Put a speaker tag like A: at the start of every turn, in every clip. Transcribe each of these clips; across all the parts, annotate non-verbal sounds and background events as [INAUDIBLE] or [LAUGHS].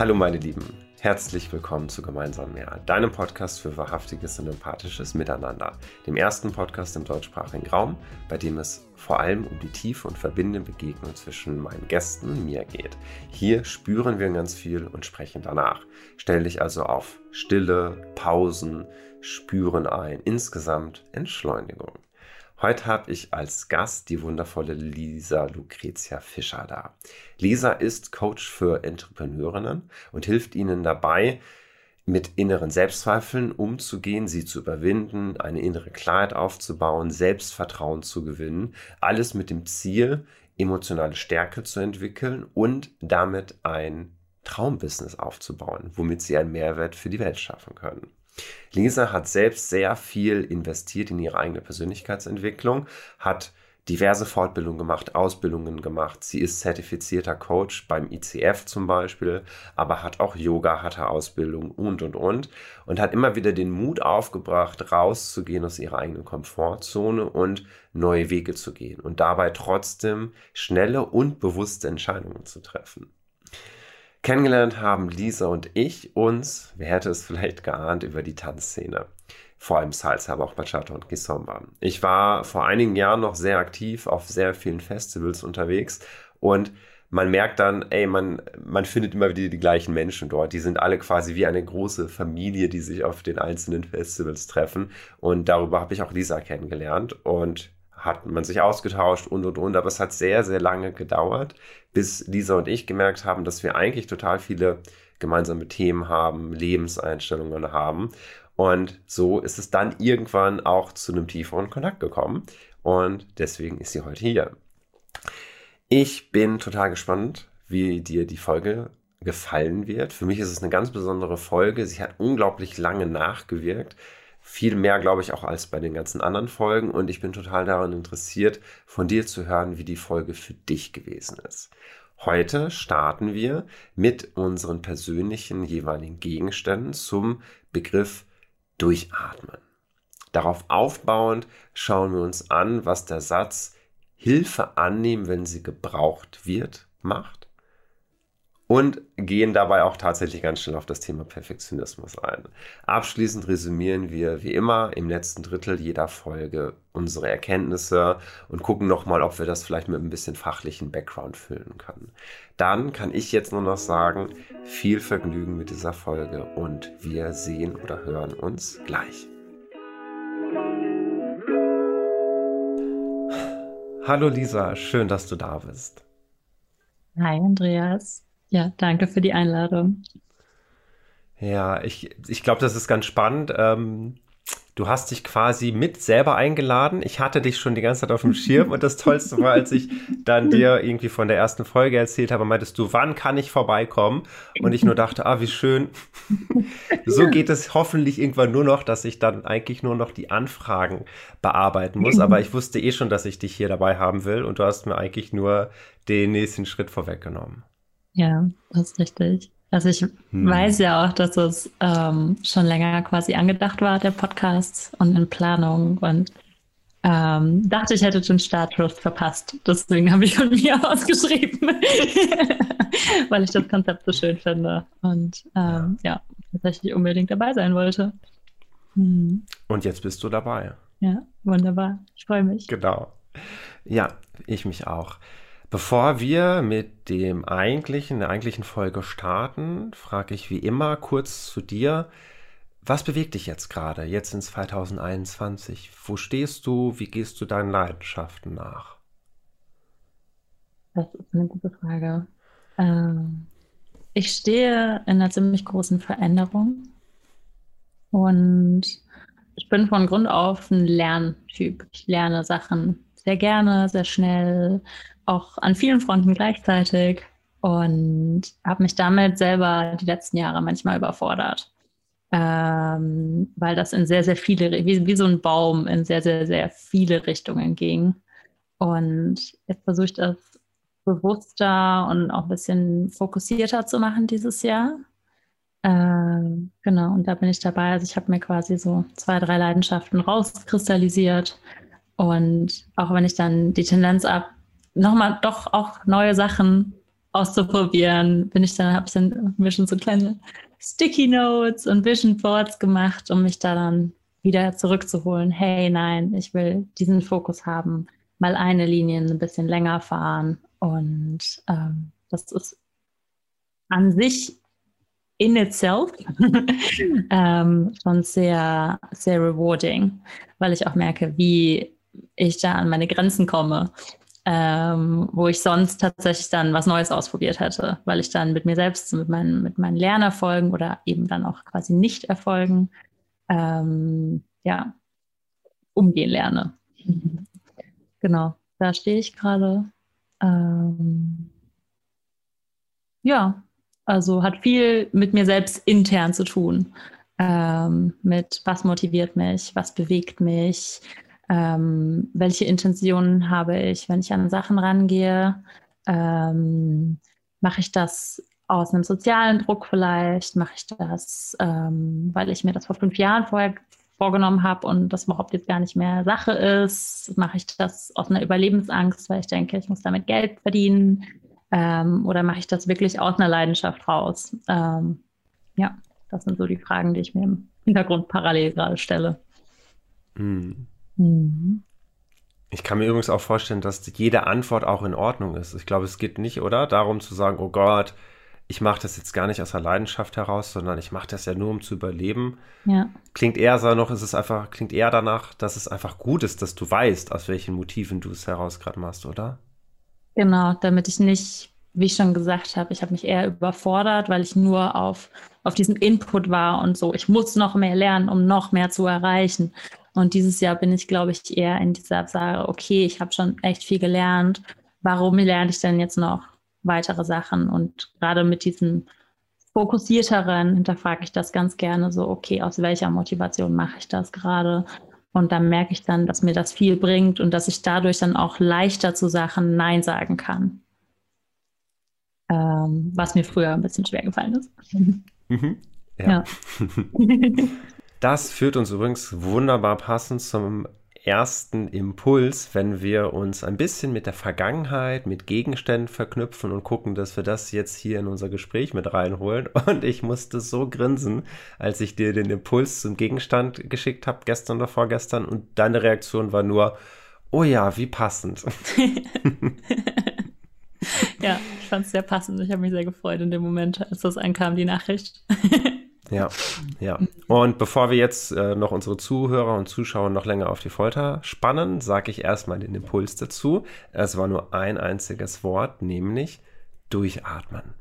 A: Hallo meine Lieben, herzlich willkommen zu Gemeinsam mehr, deinem Podcast für wahrhaftiges und empathisches Miteinander, dem ersten Podcast im deutschsprachigen Raum, bei dem es vor allem um die tiefe und verbindende Begegnung zwischen meinen Gästen und mir geht. Hier spüren wir ganz viel und sprechen danach. Stell dich also auf Stille, Pausen, Spüren ein, insgesamt Entschleunigung. Heute habe ich als Gast die wundervolle Lisa Lucretia Fischer da. Lisa ist Coach für Entrepreneurinnen und hilft ihnen dabei, mit inneren Selbstzweifeln umzugehen, sie zu überwinden, eine innere Klarheit aufzubauen, Selbstvertrauen zu gewinnen. Alles mit dem Ziel, emotionale Stärke zu entwickeln und damit ein Traumbusiness aufzubauen, womit sie einen Mehrwert für die Welt schaffen können. Lisa hat selbst sehr viel investiert in ihre eigene Persönlichkeitsentwicklung, hat diverse Fortbildungen gemacht, Ausbildungen gemacht. Sie ist zertifizierter Coach beim ICF zum Beispiel, aber hat auch Yoga, hatte Ausbildung und, und, und. Und hat immer wieder den Mut aufgebracht, rauszugehen aus ihrer eigenen Komfortzone und neue Wege zu gehen und dabei trotzdem schnelle und bewusste Entscheidungen zu treffen. Kennengelernt haben Lisa und ich uns, wer hätte es vielleicht geahnt, über die Tanzszene. Vor allem Salsa, aber auch Bachata und Kizomba. Ich war vor einigen Jahren noch sehr aktiv auf sehr vielen Festivals unterwegs und man merkt dann, ey, man, man findet immer wieder die gleichen Menschen dort. Die sind alle quasi wie eine große Familie, die sich auf den einzelnen Festivals treffen. Und darüber habe ich auch Lisa kennengelernt. Und hat man sich ausgetauscht und und und, aber es hat sehr, sehr lange gedauert, bis Lisa und ich gemerkt haben, dass wir eigentlich total viele gemeinsame Themen haben, Lebenseinstellungen haben. Und so ist es dann irgendwann auch zu einem tieferen Kontakt gekommen. Und deswegen ist sie heute hier. Ich bin total gespannt, wie dir die Folge gefallen wird. Für mich ist es eine ganz besondere Folge. Sie hat unglaublich lange nachgewirkt viel mehr, glaube ich, auch als bei den ganzen anderen Folgen. Und ich bin total daran interessiert, von dir zu hören, wie die Folge für dich gewesen ist. Heute starten wir mit unseren persönlichen jeweiligen Gegenständen zum Begriff Durchatmen. Darauf aufbauend schauen wir uns an, was der Satz Hilfe annehmen, wenn sie gebraucht wird, macht und gehen dabei auch tatsächlich ganz schnell auf das Thema Perfektionismus ein. Abschließend resümieren wir wie immer im letzten Drittel jeder Folge unsere Erkenntnisse und gucken nochmal, ob wir das vielleicht mit ein bisschen fachlichen Background füllen können. Dann kann ich jetzt nur noch sagen, viel Vergnügen mit dieser Folge und wir sehen oder hören uns gleich. Hallo Lisa, schön, dass du da bist.
B: Hi Andreas. Ja, danke für die Einladung.
A: Ja, ich, ich glaube, das ist ganz spannend. Ähm, du hast dich quasi mit selber eingeladen. Ich hatte dich schon die ganze Zeit auf dem Schirm und das Tollste war, als ich dann dir irgendwie von der ersten Folge erzählt habe, meintest du, wann kann ich vorbeikommen? Und ich nur dachte, ah, wie schön. So geht es hoffentlich irgendwann nur noch, dass ich dann eigentlich nur noch die Anfragen bearbeiten muss. Aber ich wusste eh schon, dass ich dich hier dabei haben will und du hast mir eigentlich nur den nächsten Schritt vorweggenommen.
B: Ja, das ist richtig. Also ich hm. weiß ja auch, dass es ähm, schon länger quasi angedacht war, der Podcast und in Planung und ähm, dachte, ich hätte den Startschuss verpasst. Deswegen habe ich von [LAUGHS] mir ausgeschrieben, [LAUGHS] weil ich das Konzept so schön finde und ähm, ja. ja. tatsächlich unbedingt dabei sein wollte.
A: Hm. Und jetzt bist du dabei.
B: Ja, wunderbar. Ich freue mich.
A: Genau. Ja, ich mich auch. Bevor wir mit dem eigentlichen, der eigentlichen Folge starten, frage ich wie immer kurz zu dir, was bewegt dich jetzt gerade, jetzt in 2021? Wo stehst du? Wie gehst du deinen Leidenschaften nach?
B: Das ist eine gute Frage. Ähm, ich stehe in einer ziemlich großen Veränderung und ich bin von Grund auf ein Lerntyp. Ich lerne Sachen sehr gerne, sehr schnell, auch an vielen Fronten gleichzeitig und habe mich damit selber die letzten Jahre manchmal überfordert, ähm, weil das in sehr, sehr viele, wie, wie so ein Baum in sehr, sehr, sehr viele Richtungen ging. Und jetzt versuche ich das bewusster und auch ein bisschen fokussierter zu machen dieses Jahr. Äh, genau, und da bin ich dabei. Also ich habe mir quasi so zwei, drei Leidenschaften rauskristallisiert. Und auch wenn ich dann die Tendenz habe, nochmal doch auch neue Sachen auszuprobieren, bin ich dann, habe ich mir schon so kleine Sticky Notes und Vision Boards gemacht, um mich da dann wieder zurückzuholen. Hey, nein, ich will diesen Fokus haben, mal eine Linie ein bisschen länger fahren. Und ähm, das ist an sich in itself [LAUGHS] ähm, schon sehr, sehr rewarding, weil ich auch merke, wie ich da an meine Grenzen komme ähm, wo ich sonst tatsächlich dann was Neues ausprobiert hätte, weil ich dann mit mir selbst, mit meinen, mit meinen Lernerfolgen oder eben dann auch quasi Nicht-Erfolgen, ähm, ja, umgehen lerne. genau, da stehe ich gerade. Ähm, ja, also hat viel mit mir selbst intern zu tun. Ähm, mit was motiviert mich, was bewegt mich, ähm, welche Intentionen habe ich, wenn ich an Sachen rangehe? Ähm, mache ich das aus einem sozialen Druck vielleicht? Mache ich das, ähm, weil ich mir das vor fünf Jahren vorher vorgenommen habe und das überhaupt jetzt gar nicht mehr Sache ist? Mache ich das aus einer Überlebensangst, weil ich denke, ich muss damit Geld verdienen? Ähm, oder mache ich das wirklich aus einer Leidenschaft raus? Ähm, ja, das sind so die Fragen, die ich mir im Hintergrund parallel gerade stelle.
A: Mhm. Mhm. Ich kann mir übrigens auch vorstellen, dass jede Antwort auch in Ordnung ist. Ich glaube, es geht nicht, oder? Darum zu sagen, oh Gott, ich mache das jetzt gar nicht aus der Leidenschaft heraus, sondern ich mache das ja nur, um zu überleben. Ja. Klingt eher so noch, ist es einfach, klingt eher danach, dass es einfach gut ist, dass du weißt, aus welchen Motiven du es heraus gerade machst, oder?
B: Genau, damit ich nicht, wie ich schon gesagt habe, ich habe mich eher überfordert, weil ich nur auf, auf diesen Input war und so, ich muss noch mehr lernen, um noch mehr zu erreichen. Und dieses Jahr bin ich, glaube ich, eher in dieser Sache, okay, ich habe schon echt viel gelernt. Warum lerne ich denn jetzt noch weitere Sachen? Und gerade mit diesem fokussierteren hinterfrage ich das ganz gerne so, okay, aus welcher Motivation mache ich das gerade? Und dann merke ich dann, dass mir das viel bringt und dass ich dadurch dann auch leichter zu Sachen Nein sagen kann. Ähm, was mir früher ein bisschen schwer gefallen ist. Mhm. [LAUGHS] Ja. ja. [LAUGHS]
A: Das führt uns übrigens wunderbar passend zum ersten Impuls, wenn wir uns ein bisschen mit der Vergangenheit, mit Gegenständen verknüpfen und gucken, dass wir das jetzt hier in unser Gespräch mit reinholen. [LAUGHS] Und ich musste so grinsen, als ich dir den Impuls zum Gegenstand geschickt habe, gestern oder vorgestern. Und deine Reaktion war nur, oh ja, wie passend. [LAUGHS] [LAUGHS]
B: ja, ich fand es sehr passend. Ich habe mich sehr gefreut in dem Moment, als das ankam, die Nachricht.
A: Ja, ja. Und bevor wir jetzt äh, noch unsere Zuhörer und Zuschauer noch länger auf die Folter spannen, sage ich erstmal den Impuls dazu. Es war nur ein einziges Wort, nämlich durchatmen.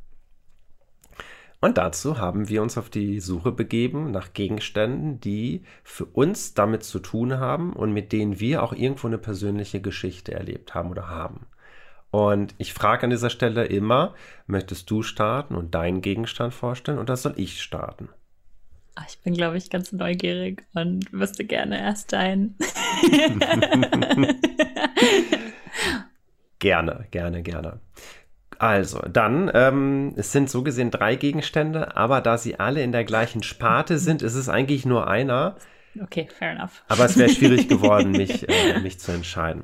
A: Und dazu haben wir uns auf die Suche begeben nach Gegenständen, die für uns damit zu tun haben und mit denen wir auch irgendwo eine persönliche Geschichte erlebt haben oder haben. Und ich frage an dieser Stelle immer, möchtest du starten und deinen Gegenstand vorstellen oder soll ich starten?
B: Ah, ich bin, glaube ich, ganz neugierig und wüsste gerne erst deinen. [LAUGHS]
A: gerne, gerne, gerne. Also, dann, ähm, es sind so gesehen drei Gegenstände, aber da sie alle in der gleichen Sparte sind, ist es eigentlich nur einer.
B: Okay, fair enough.
A: Aber es wäre schwierig [LAUGHS] geworden, mich, äh, mich zu entscheiden.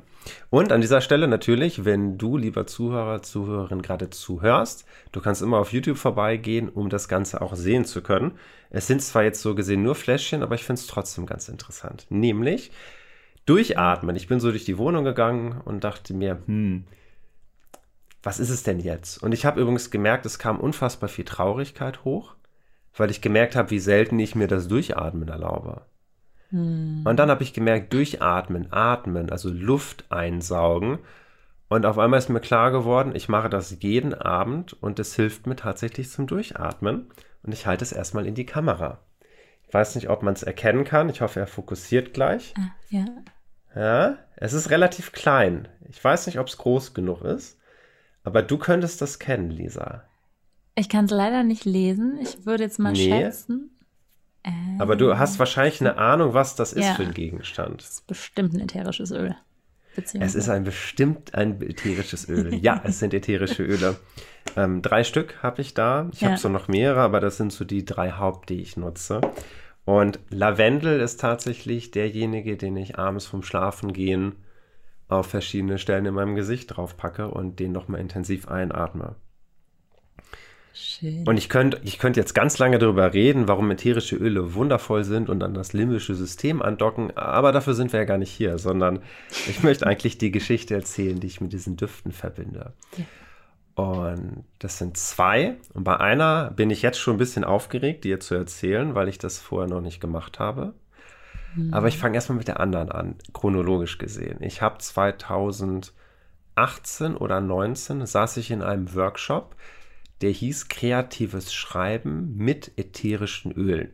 A: Und an dieser Stelle natürlich, wenn du, lieber Zuhörer, Zuhörerin, gerade zuhörst, du kannst immer auf YouTube vorbeigehen, um das Ganze auch sehen zu können. Es sind zwar jetzt so gesehen nur Fläschchen, aber ich finde es trotzdem ganz interessant. Nämlich durchatmen. Ich bin so durch die Wohnung gegangen und dachte mir, hm, was ist es denn jetzt? Und ich habe übrigens gemerkt, es kam unfassbar viel Traurigkeit hoch, weil ich gemerkt habe, wie selten ich mir das Durchatmen erlaube. Hm. Und dann habe ich gemerkt, durchatmen, atmen, also Luft einsaugen. Und auf einmal ist mir klar geworden, ich mache das jeden Abend und es hilft mir tatsächlich zum Durchatmen. Und ich halte es erstmal in die Kamera. Ich weiß nicht, ob man es erkennen kann. Ich hoffe, er fokussiert gleich. Ah, ja. Ja, es ist relativ klein. Ich weiß nicht, ob es groß genug ist. Aber du könntest das kennen, Lisa.
B: Ich kann es leider nicht lesen. Ich würde jetzt mal nee. schätzen.
A: Aber du hast wahrscheinlich eine Ahnung, was das ist ja. für ein Gegenstand. Das
B: ist bestimmt ein ätherisches Öl.
A: Es ist ein bestimmt ein ätherisches Öl. Ja, [LAUGHS] es sind ätherische Öle. Ähm, drei Stück habe ich da. Ich
B: Ja.
A: habe so noch mehrere, aber das sind so die drei Haupt, die ich nutze. Und Lavendel ist tatsächlich derjenige, den ich abends vom Schlafengehen auf verschiedene Stellen in meinem Gesicht draufpacke und den nochmal intensiv einatme.
B: Schön.
A: Und ich könnte ich könnte jetzt ganz lange darüber reden, warum ätherische Öle wundervoll sind und an das limbische System andocken, aber dafür sind wir ja gar nicht hier, sondern ich möchte eigentlich die Geschichte erzählen, die ich mit diesen Düften verbinde.
B: Ja.
A: Und das sind zwei. Und bei einer bin ich jetzt schon ein bisschen aufgeregt, dir zu erzählen, weil ich das vorher noch nicht gemacht habe. Aber ich fange erstmal mit der anderen an, chronologisch gesehen. Ich habe 2018 oder 19 saß ich in einem Workshop, der hieß Kreatives Schreiben mit ätherischen Ölen.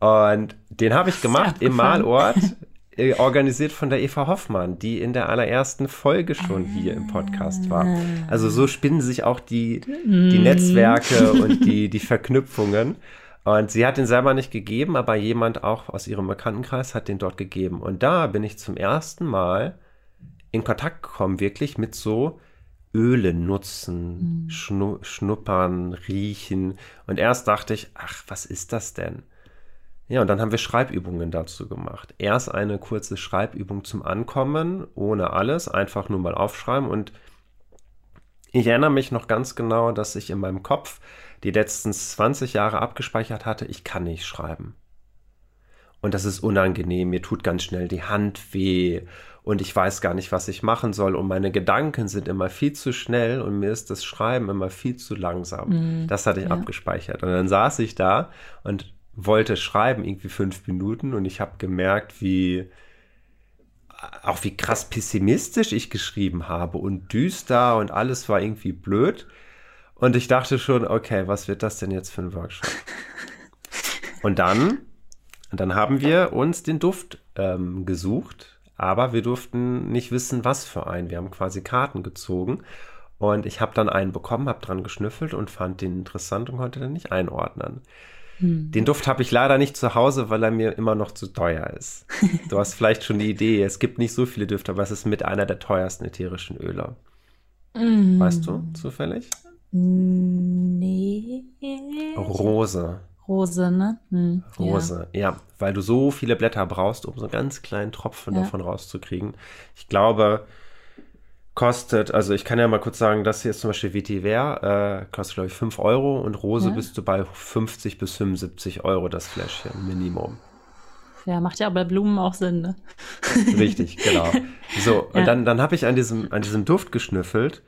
A: Und den habe ich gemacht im. Malort, [LAUGHS] äh, organisiert von der Eva Hoffmann, die in der allerersten Folge schon hier im Podcast war. Also so spinnen sich auch die, die Netzwerke und die, [LAUGHS] die Verknüpfungen. Und sie hat den selber nicht gegeben, aber jemand auch aus ihrem Bekanntenkreis hat den dort gegeben. Und da bin ich zum ersten Mal in Kontakt gekommen, wirklich mit so Öle nutzen, schnu schnuppern, riechen. Und erst dachte ich, ach, was ist das denn? Ja, und dann haben wir Schreibübungen dazu gemacht. Erst eine kurze Schreibübung zum Ankommen, ohne alles, einfach nur mal aufschreiben. Und ich erinnere mich noch ganz genau, dass ich in meinem Kopf die letzten 20 Jahre abgespeichert hatte, ich kann nicht schreiben. Und das ist unangenehm, mir tut ganz schnell die Hand weh und ich weiß gar nicht, was ich machen soll und meine Gedanken sind immer viel zu schnell und mir ist das Schreiben immer viel zu langsam. das hatte ich
B: ja.
A: abgespeichert. Und dann saß ich da und wollte schreiben, irgendwie fünf Minuten und ich habe gemerkt, wie auch wie krass pessimistisch ich geschrieben habe und düster und alles war irgendwie blöd. Und ich dachte schon, okay, was wird das denn jetzt für ein Workshop? [LAUGHS] Und dann, und dann haben wir uns den Duft ähm, gesucht, aber wir durften nicht wissen, was für einen. Wir haben quasi Karten gezogen und ich habe dann einen bekommen, habe dran geschnüffelt und fand den interessant und konnte den nicht einordnen. Den Duft habe ich leider nicht zu Hause, weil er mir immer noch zu teuer ist. [LAUGHS] Du hast vielleicht schon die Idee, es gibt nicht so viele Düfte, aber es ist mit einer der teuersten ätherischen Öle. Weißt du, zufällig?
B: Nee.
A: Rose.
B: Rose, ne? Hm,
A: Rose, ja. weil du so viele Blätter brauchst, um so einen ganz kleinen Tropfen
B: Ja.
A: davon rauszukriegen. Ich glaube, kostet, also ich kann ja mal kurz sagen, das hier ist zum Beispiel Vetiver, äh, kostet glaube ich 5 Euro und Rose
B: Ja.
A: bist du bei 50 bis 75 Euro das Fläschchen, Minimum.
B: Ja. ja, macht ja bei Blumen auch Sinn, ne?
A: Richtig, genau. [LAUGHS] So, und
B: Ja.
A: dann, dann habe ich an diesem, an diesem Duft geschnüffelt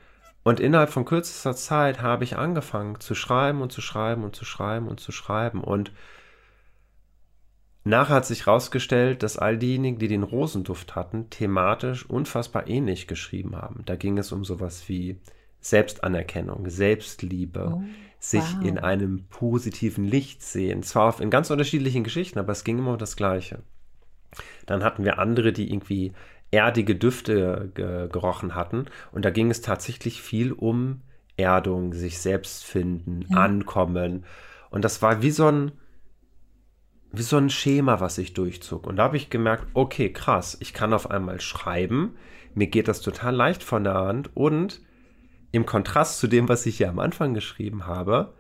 A: und innerhalb von kürzester Zeit habe ich angefangen zu schreiben und zu schreiben und zu schreiben und zu schreiben. Und nachher hat sich herausgestellt, dass all diejenigen, die den Rosenduft hatten, thematisch unfassbar ähnlich geschrieben haben. Da ging es um sowas wie Selbstanerkennung, Selbstliebe,
B: Oh,
A: sich
B: wow.
A: in einem positiven Licht sehen. Zwar auf, in ganz unterschiedlichen Geschichten, aber es ging immer um das Gleiche. Dann hatten wir andere, die irgendwie erdige Düfte ge gerochen hatten. Und da ging es tatsächlich viel um Erdung, sich selbst finden,
B: Ja.
A: ankommen. Und das war wie so ein, wie so ein Schema, was ich durchzog. Und da habe ich gemerkt, okay, krass, ich kann auf einmal schreiben. Mir geht das total leicht von der Hand. Und im Kontrast zu dem, was ich hier am Anfang geschrieben habe,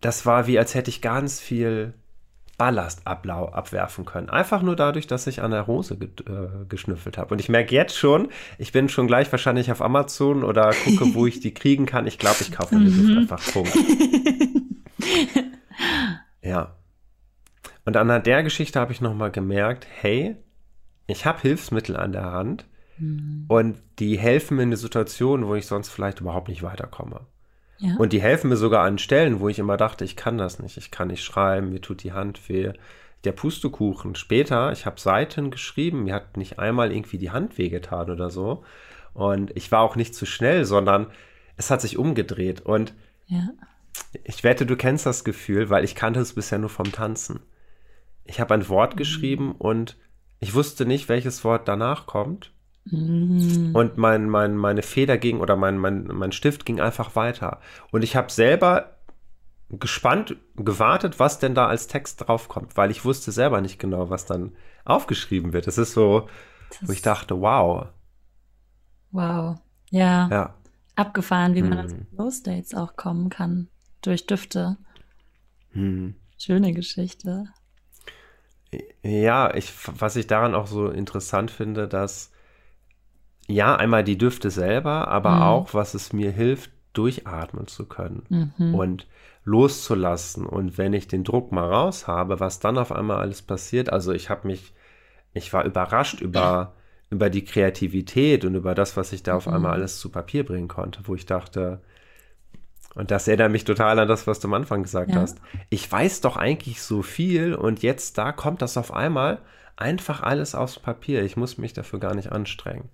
A: das war wie, als hätte ich ganz viel Ballast abwerfen können. Einfach nur dadurch, dass ich an der Hose ge äh, geschnüffelt habe. Und ich merke jetzt schon, ich bin schon gleich wahrscheinlich auf Amazon oder gucke, wo ich die kriegen kann. Ich glaube, ich kaufe mir Duft einfach. Punkt. [LAUGHS] ja. Und anhand der Geschichte habe ich nochmal gemerkt, hey, ich habe Hilfsmittel an der Hand und die helfen mir in der Situation, wo ich sonst vielleicht überhaupt nicht weiterkomme.
B: Ja.
A: Und die helfen mir sogar an Stellen, wo ich immer dachte, ich kann das nicht, ich kann nicht schreiben, mir tut die Hand weh. Der Pustekuchen. Später, ich habe Seiten geschrieben, mir hat nicht einmal irgendwie die Hand wehgetan oder so. Und ich war auch nicht zu schnell, sondern es hat sich umgedreht. Und
B: ja.
A: ich wette, du kennst das Gefühl, weil ich kannte es bisher nur vom Tanzen. Ich habe ein Wort geschrieben und ich wusste nicht, welches Wort danach kommt.
B: Mhm.
A: Und mein, mein, meine Feder ging oder mein, mein, mein Stift ging einfach weiter. Und ich habe selber gespannt gewartet, was denn da als Text draufkommt, weil ich wusste selber nicht genau, was dann aufgeschrieben wird. Es ist so, wo ich dachte, wow.
B: Wow. Ja.
A: Ja.
B: abgefahren, wie man hm. in Flow States auch kommen kann durch Düfte. Hm. Schöne Geschichte.
A: Ja, ich, was ich daran auch so interessant finde, dass ja, einmal die Düfte selber, aber mhm. auch, was es mir hilft, durchatmen zu können mhm. und loszulassen. Und wenn ich den Druck mal raus habe, was dann auf einmal alles passiert. Also ich habe mich, ich war überrascht über, über die Kreativität und über das, was ich da auf mhm. einmal alles zu Papier bringen konnte, wo ich dachte, und das erinnert mich total an das, was du am Anfang gesagt ja. hast. Ich weiß doch eigentlich so viel und jetzt da kommt das auf einmal einfach alles aufs Papier. Ich muss mich dafür gar nicht anstrengen.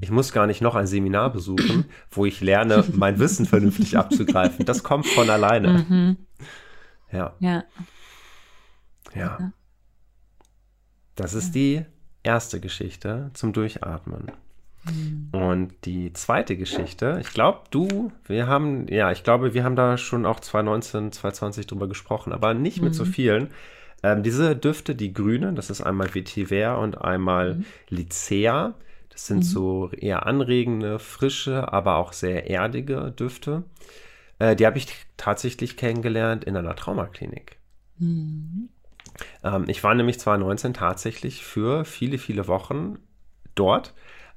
A: Ich muss gar nicht noch ein Seminar besuchen, wo ich lerne, mein Wissen vernünftig abzugreifen. Das kommt von alleine. Mhm. Ja. ja. Ja. Das ist die erste Geschichte zum Durchatmen. Mhm. Und die zweite Geschichte, ich glaube, du, wir haben, ja, ich glaube, wir haben da schon auch 2019, 2020 drüber gesprochen, aber nicht mit mhm. so vielen. Ähm, diese Düfte, die grünen, das ist einmal Vetiver und einmal mhm. Lycea. Das sind mhm. so eher anregende, frische, aber auch sehr erdige Düfte. Äh, die habe ich tatsächlich kennengelernt in einer Traumaklinik. Mhm. Ähm, ich war nämlich 2019 tatsächlich für viele, viele Wochen dort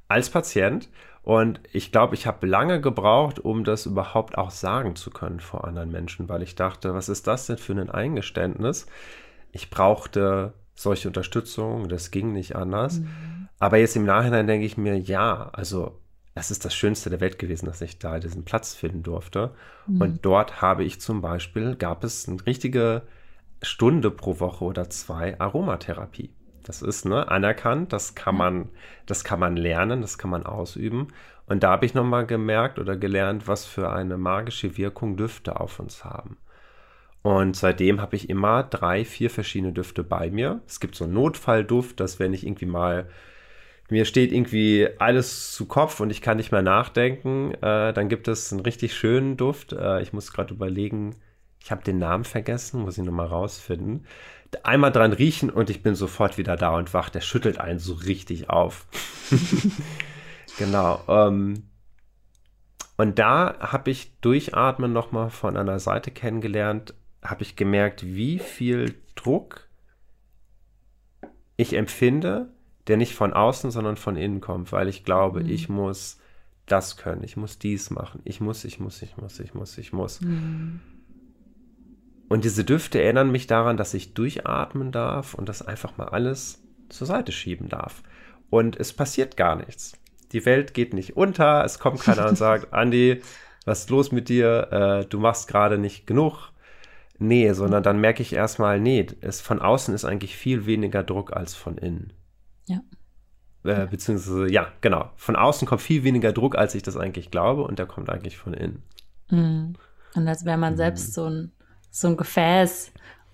A: als Patient. Und ich glaube, ich habe lange gebraucht, um das überhaupt auch sagen zu können vor anderen Menschen, weil ich dachte, was ist das denn für ein Eingeständnis? Ich brauchte solche Unterstützung, das ging nicht anders. Mhm. Aber jetzt im Nachhinein denke ich mir, ja, also es ist das Schönste der Welt gewesen, dass ich da diesen Platz finden durfte. Mhm. Und dort habe ich zum Beispiel, gab es eine richtige Stunde pro Woche oder zwei Aromatherapie. Das ist ne, anerkannt, das kann man, das kann man lernen, das kann man ausüben. Und da habe ich nochmal gemerkt oder gelernt, was für eine magische Wirkung Düfte auf uns haben. Und seitdem habe ich immer drei, vier verschiedene Düfte bei mir. Es gibt so einen Notfallduft, dass wenn ich irgendwie mal mir steht irgendwie alles zu Kopf und ich kann nicht mehr nachdenken, äh, dann gibt es einen richtig schönen Duft. Äh, ich muss gerade überlegen, ich habe den Namen vergessen, muss ich nochmal rausfinden einmal dran riechen und ich bin sofort wieder da und wach. Der schüttelt einen so richtig auf. [LAUGHS] genau. Ähm, und da habe ich Durchatmen nochmal von einer Seite kennengelernt, habe ich gemerkt, wie viel Druck ich empfinde, der nicht von außen, sondern von innen kommt, weil ich glaube, mhm. ich muss das können, ich muss dies machen, ich muss, ich muss, ich muss, ich muss, ich muss. Mhm. Und diese Düfte erinnern mich daran, dass ich durchatmen darf und das einfach mal alles zur Seite schieben darf. Und es passiert gar nichts. Die Welt geht nicht unter, es kommt keiner und [LAUGHS] sagt, Andi, was ist los mit dir? Äh, du machst gerade nicht genug. Nee, sondern dann merke ich erstmal, nee, es von außen ist eigentlich viel weniger Druck als von innen. Ja. Äh, beziehungsweise, ja, genau. Von außen kommt viel weniger Druck, als ich das eigentlich glaube, und der kommt eigentlich von innen.
B: Mhm. Und als wäre man mhm. selbst so ein so ein Gefäß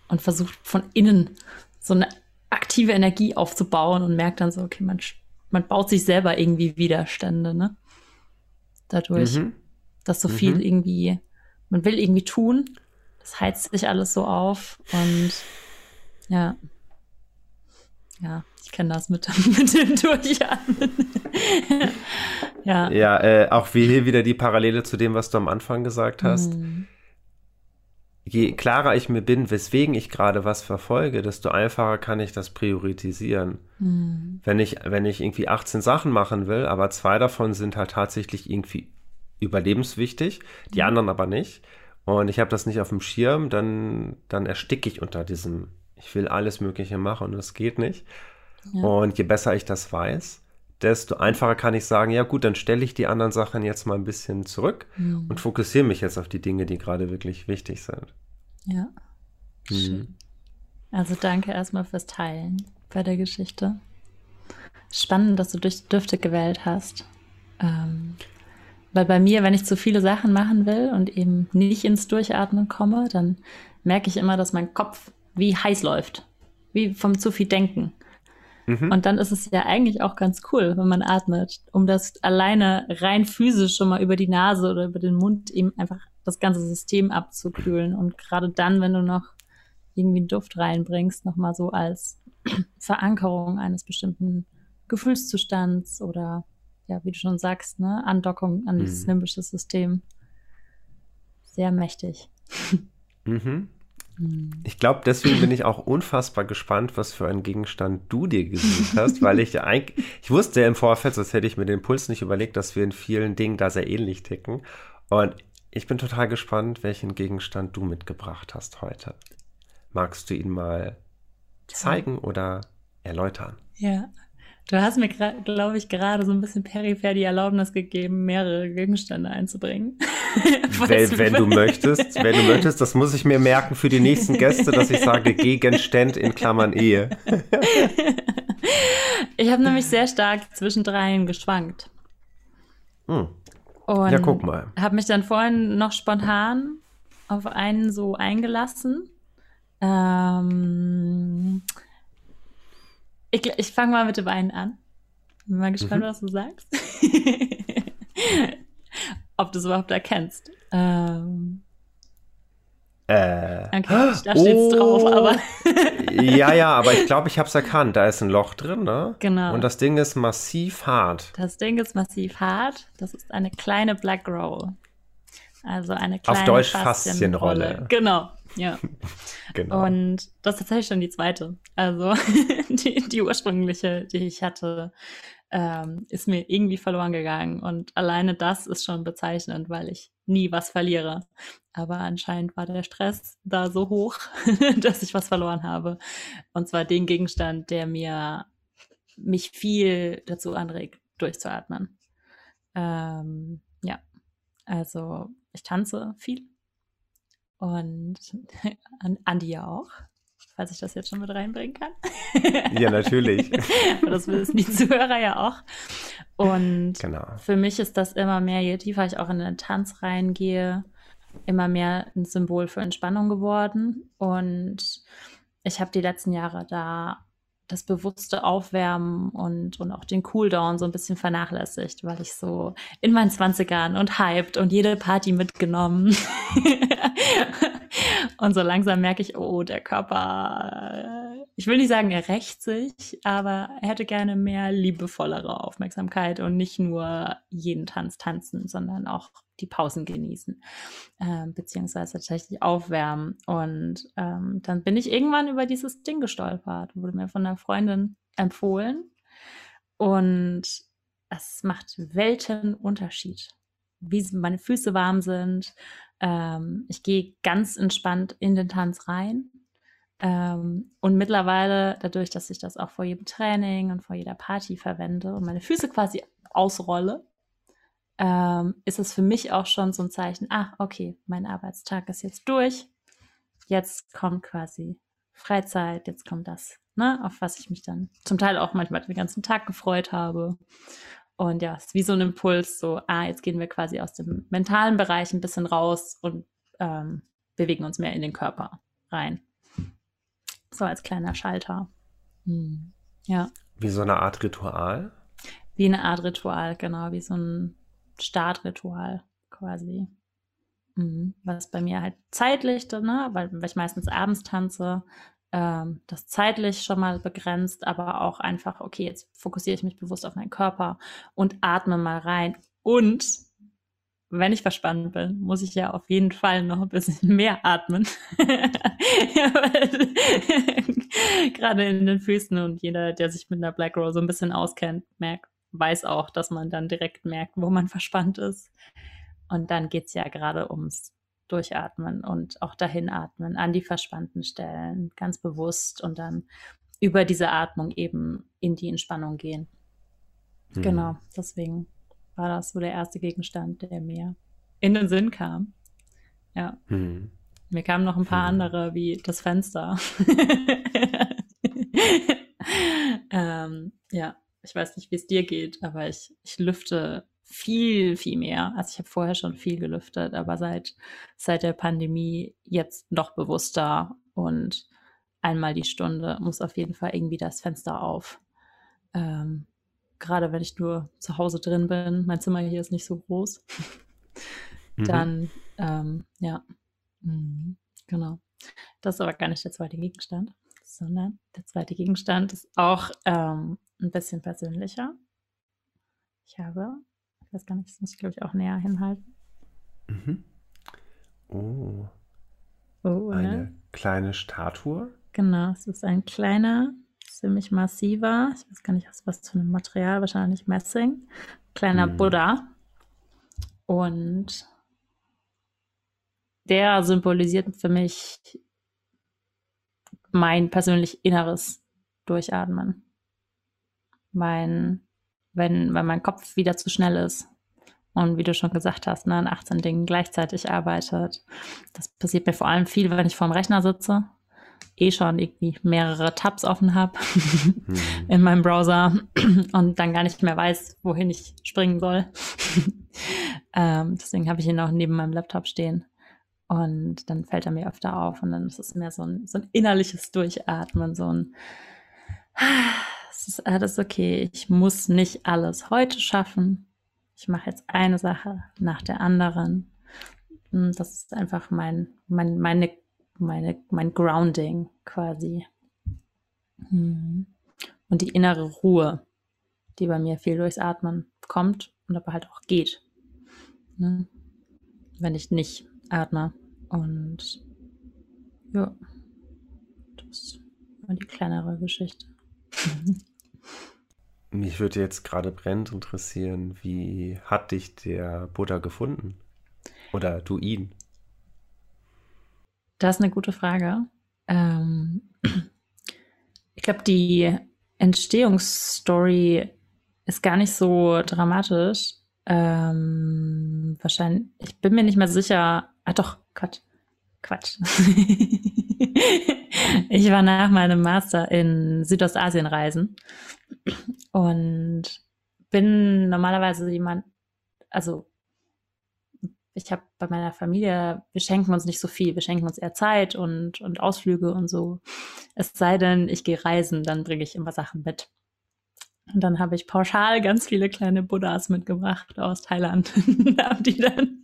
B: und versucht von innen so eine aktive Energie aufzubauen und merkt dann so, okay, man, man baut sich selber irgendwie Widerstände, ne? Dadurch, mhm. dass so mhm. viel irgendwie, man will irgendwie tun, das heizt sich alles so auf und ja. Ja, ich kenne das mit, [LAUGHS] mit dem Durchatmen. [LAUGHS]
A: ja. Ja, äh, auch wie hier wieder die Parallele zu dem, was du am Anfang gesagt hast. Mhm je klarer ich mir bin, weswegen ich gerade was verfolge, desto einfacher kann ich das priorisieren. Mhm. Wenn ich, wenn ich irgendwie 18 Sachen machen will, aber zwei davon sind halt tatsächlich irgendwie überlebenswichtig, die mhm. anderen aber nicht, und ich habe das nicht auf dem Schirm, dann, dann ersticke ich unter diesem, ich will alles Mögliche machen und es geht nicht. Ja. Und je besser ich das weiß, desto einfacher kann ich sagen, ja gut, dann stelle ich die anderen Sachen jetzt mal ein bisschen zurück mhm. und fokussiere mich jetzt auf die Dinge, die gerade wirklich wichtig sind.
B: Ja. Mhm. Also danke erstmal fürs Teilen bei der Geschichte. Spannend, dass du durch Düfte gewählt hast. Ähm, weil bei mir, wenn ich zu viele Sachen machen will und eben nicht ins Durchatmen komme, dann merke ich immer, dass mein Kopf wie heiß läuft. Wie vom zu viel Denken. Mhm. Und dann ist es ja eigentlich auch ganz cool, wenn man atmet, um das alleine rein physisch schon mal über die Nase oder über den Mund eben einfach das ganze System abzukühlen. Und gerade dann, wenn du noch irgendwie einen Duft reinbringst, nochmal so als [CLEARS THROAT] Verankerung eines bestimmten Gefühlszustands oder ja, wie du schon sagst, ne, Andockung an dieses
A: Mhm.
B: limbische System. Sehr mächtig.
A: Mhm.
B: Mhm.
A: Ich glaube, deswegen bin ich auch unfassbar gespannt, was für einen Gegenstand du dir gesucht hast, weil ich eigentlich, ich wusste ja im Vorfeld, sonst hätte ich mir den Puls nicht überlegt, dass wir in vielen Dingen da sehr ähnlich ticken. Und ich bin total gespannt, welchen Gegenstand du mitgebracht hast heute. Magst du ihn mal zeigen oder erläutern?
B: Ja. Du hast mir, glaube ich, gerade so ein bisschen peripher die Erlaubnis gegeben, mehrere Gegenstände einzubringen. [LAUGHS]
A: Wenn, wenn du möchtest, wenn du möchtest, das muss ich mir merken für die nächsten Gäste, dass ich sage [LAUGHS] Gegenstand in Klammern Ehe.
B: ich habe nämlich sehr stark zwischen dreien geschwankt.
A: Hm.
B: Und
A: Ja, guck mal.
B: habe mich dann vorhin noch spontan auf einen so eingelassen. Ähm, ich ich fange mal mit dem einen an. Bin mal gespannt,
A: Mhm.
B: was du sagst. [LAUGHS] Ob du es überhaupt erkennst. Ähm,
A: Äh.
B: okay, da steht's drauf, aber [LAUGHS]
A: ja, ja, aber ich glaube, ich habe es erkannt. Da ist ein Loch drin, ne?
B: Genau.
A: Und das Ding ist massiv hart.
B: das Ding ist massiv hart. Das ist eine kleine Black Roll. Also eine kleine
A: Auf Deutsch
B: Faszienrolle.
A: Faszienrolle.
B: Genau, ja. [LAUGHS]
A: Genau.
B: Und das ist tatsächlich schon die zweite. Also [LAUGHS] die, die ursprüngliche, die ich hatte, ähm, ist mir irgendwie verloren gegangen. Und alleine das ist schon bezeichnend, weil ich nie was verliere. Aber anscheinend war der Stress da so hoch, [LAUGHS] dass ich was verloren habe. Und zwar den Gegenstand, der mir mich viel dazu anregt, durchzuatmen. Ähm, ja, also ich tanze viel. Und [LAUGHS] an Andi ja auch, falls ich das jetzt schon mit reinbringen kann.
A: ja, natürlich. [LAUGHS]
B: Das wissen die Zuhörer ja auch. Und
A: genau.
B: für mich ist das immer mehr, je tiefer ich auch in den Tanz reingehe, immer mehr ein Symbol für Entspannung geworden. Und ich habe die letzten Jahre da das bewusste Aufwärmen und, und auch den Cooldown so ein bisschen vernachlässigt, weil ich so in meinen Zwanzigern und hyped und jede Party mitgenommen. [LAUGHS] und so langsam merke ich, oh, der Körper, äh, ich will nicht sagen, er rächt sich, aber er hätte gerne mehr liebevollere Aufmerksamkeit und nicht nur jeden Tanz tanzen, sondern auch die Pausen genießen, äh, beziehungsweise tatsächlich aufwärmen. Und ähm, dann bin ich irgendwann über dieses Ding gestolpert, wurde mir von einer Freundin empfohlen. Und es macht Weltenunterschied, wie meine Füße warm sind. Ähm, ich gehe ganz entspannt in den Tanz rein. Ähm, und mittlerweile, dadurch, dass ich das auch vor jedem Training und vor jeder Party verwende und meine Füße quasi ausrolle, ähm, ist es für mich auch schon so ein Zeichen, ah, okay, mein Arbeitstag ist jetzt durch. Jetzt kommt quasi Freizeit, jetzt kommt das, ne, auf was ich mich dann zum Teil auch manchmal den ganzen Tag gefreut habe. Und ja, es ist wie so ein Impuls, so, ah, jetzt gehen wir quasi aus dem mentalen Bereich ein bisschen raus und ähm, bewegen uns mehr in den Körper rein. So als kleiner Schalter. Hm. Ja.
A: Wie so eine Art Ritual.
B: Wie eine Art Ritual, genau, wie so ein Startritual quasi. Mhm. Was bei mir halt zeitlich, ne, weil, weil ich meistens abends tanze, ähm, das zeitlich schon mal begrenzt, aber auch einfach, okay, jetzt fokussiere ich mich bewusst auf meinen Körper und atme mal rein. Und wenn ich verspannt bin, muss ich ja auf jeden Fall noch ein bisschen [LAUGHS] mehr atmen. [LAUGHS] [LAUGHS] Gerade in den Füßen und jeder, der sich mit einer Black Roll so ein bisschen auskennt, merkt, weiß auch, dass man dann direkt merkt, wo man [LAUGHS] verspannt ist. Und dann geht es ja gerade ums Durchatmen und auch dahin atmen, an die verspannten Stellen, ganz bewusst und dann über diese Atmung eben in die Entspannung gehen.
A: Hm.
B: Genau, deswegen war das so der erste Gegenstand, der mir in den Sinn kam. Ja.
A: Hm.
B: Mir kamen noch ein paar
A: Hm.
B: andere, wie das Fenster. [LAUGHS] ähm, ja, ich weiß nicht, wie es dir geht, aber ich, ich lüfte viel, viel mehr. Also ich habe vorher schon viel gelüftet, aber seit, seit der Pandemie jetzt noch bewusster und einmal die Stunde muss auf jeden Fall irgendwie das Fenster auf. Ähm, Gerade wenn ich nur zu Hause drin bin, mein Zimmer hier ist nicht so groß,
A: Mhm.
B: dann ähm, ja, Mhm, genau. Das ist aber gar nicht der zweite Gegenstand, sondern der zweite Gegenstand ist auch ähm, ein bisschen persönlicher. Ich habe, ich weiß gar nicht, das muss ich glaube ich auch näher hinhalten.
A: Mhm. Oh.
B: Oh,
A: Eine
B: ne?
A: kleine Statue.
B: Genau, es ist ein kleiner, ziemlich massiver, ich weiß gar nicht, aus was für einem Material, wahrscheinlich Messing, kleiner
A: Hm.
B: Buddha. Und der symbolisiert für mich mein persönlich inneres Durchatmen. Mein, wenn, wenn mein Kopf wieder zu schnell ist und wie du schon gesagt hast, ne, an 18 Dingen gleichzeitig arbeitet. Das passiert mir vor allem viel, wenn ich vorm Rechner sitze, eh schon irgendwie mehrere Tabs offen habe
A: Hm. [LAUGHS]
B: in meinem Browser und dann gar nicht mehr weiß, wohin ich springen soll. [LAUGHS] ähm, deswegen habe ich ihn auch neben meinem Laptop stehen. Und dann fällt er mir öfter auf und dann ist es mehr so ein, so ein innerliches Durchatmen, so ein, es ist alles okay, ich muss nicht alles heute schaffen. Ich mache jetzt eine Sache nach der anderen. Und Das ist einfach mein, mein, meine, meine, mein Grounding quasi. Mhm. Und die innere Ruhe, die bei mir viel durchs Atmen kommt und aber halt auch geht. Ne? Wenn ich nicht atme. Und ja, das war die kleinere Geschichte. [LAUGHS]
A: Mich würde jetzt gerade brennend interessieren, wie hat dich der Buddha gefunden? Oder du ihn?
B: Das ist eine gute Frage. Ähm, [CLEARS THROAT] ich glaube, die Entstehungsstory ist gar nicht so dramatisch. Ähm, wahrscheinlich, ich bin mir nicht mehr sicher. Ah, doch, Quatsch. Quatsch. [LAUGHS] ich war nach meinem Master in Südostasien reisen und bin normalerweise jemand, also ich habe bei meiner Familie, wir schenken uns nicht so viel, wir schenken uns eher Zeit und, und Ausflüge und so. Es sei denn, ich gehe reisen, dann bringe ich immer Sachen mit. Und dann habe ich pauschal ganz viele kleine Buddhas mitgebracht aus Thailand. [LAUGHS] habe die dann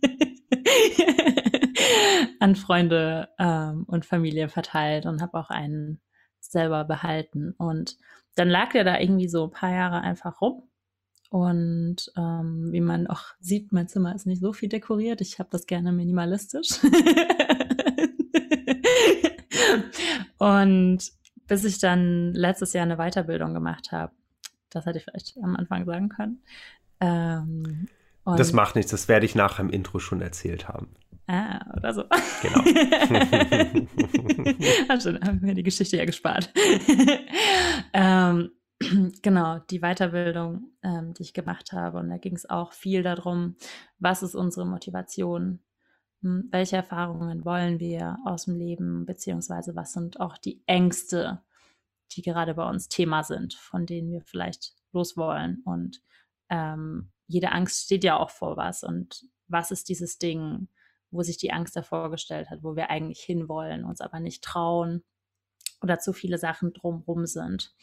B: [LAUGHS] an Freunde ähm, und Familie verteilt und habe auch einen selber behalten. Und dann lag der da irgendwie so ein paar Jahre einfach rum. Und ähm, wie man auch sieht, mein Zimmer ist nicht so viel dekoriert. Ich habe das gerne minimalistisch. [LAUGHS] und bis ich dann letztes Jahr eine Weiterbildung gemacht habe, das hätte ich vielleicht am Anfang sagen können. Ähm,
A: das macht nichts, das werde ich nachher im Intro schon erzählt haben.
B: Ah, oder so.
A: Genau. [LAUGHS]
B: Schon, haben wir die Geschichte ja gespart. [LAUGHS] ähm, [CLEARS THROAT] genau, die Weiterbildung, ähm, die ich gemacht habe. Und da ging es auch viel darum, was ist unsere Motivation? Hm, welche Erfahrungen wollen wir aus dem Leben? Beziehungsweise was sind auch die Ängste, die gerade bei uns Thema sind, von denen wir vielleicht los wollen? Und ähm, jede Angst steht ja auch vor was. Und was ist dieses Ding, wo sich die Angst davor gestellt hat, wo wir eigentlich hinwollen, uns aber nicht trauen oder zu viele Sachen drumrum sind.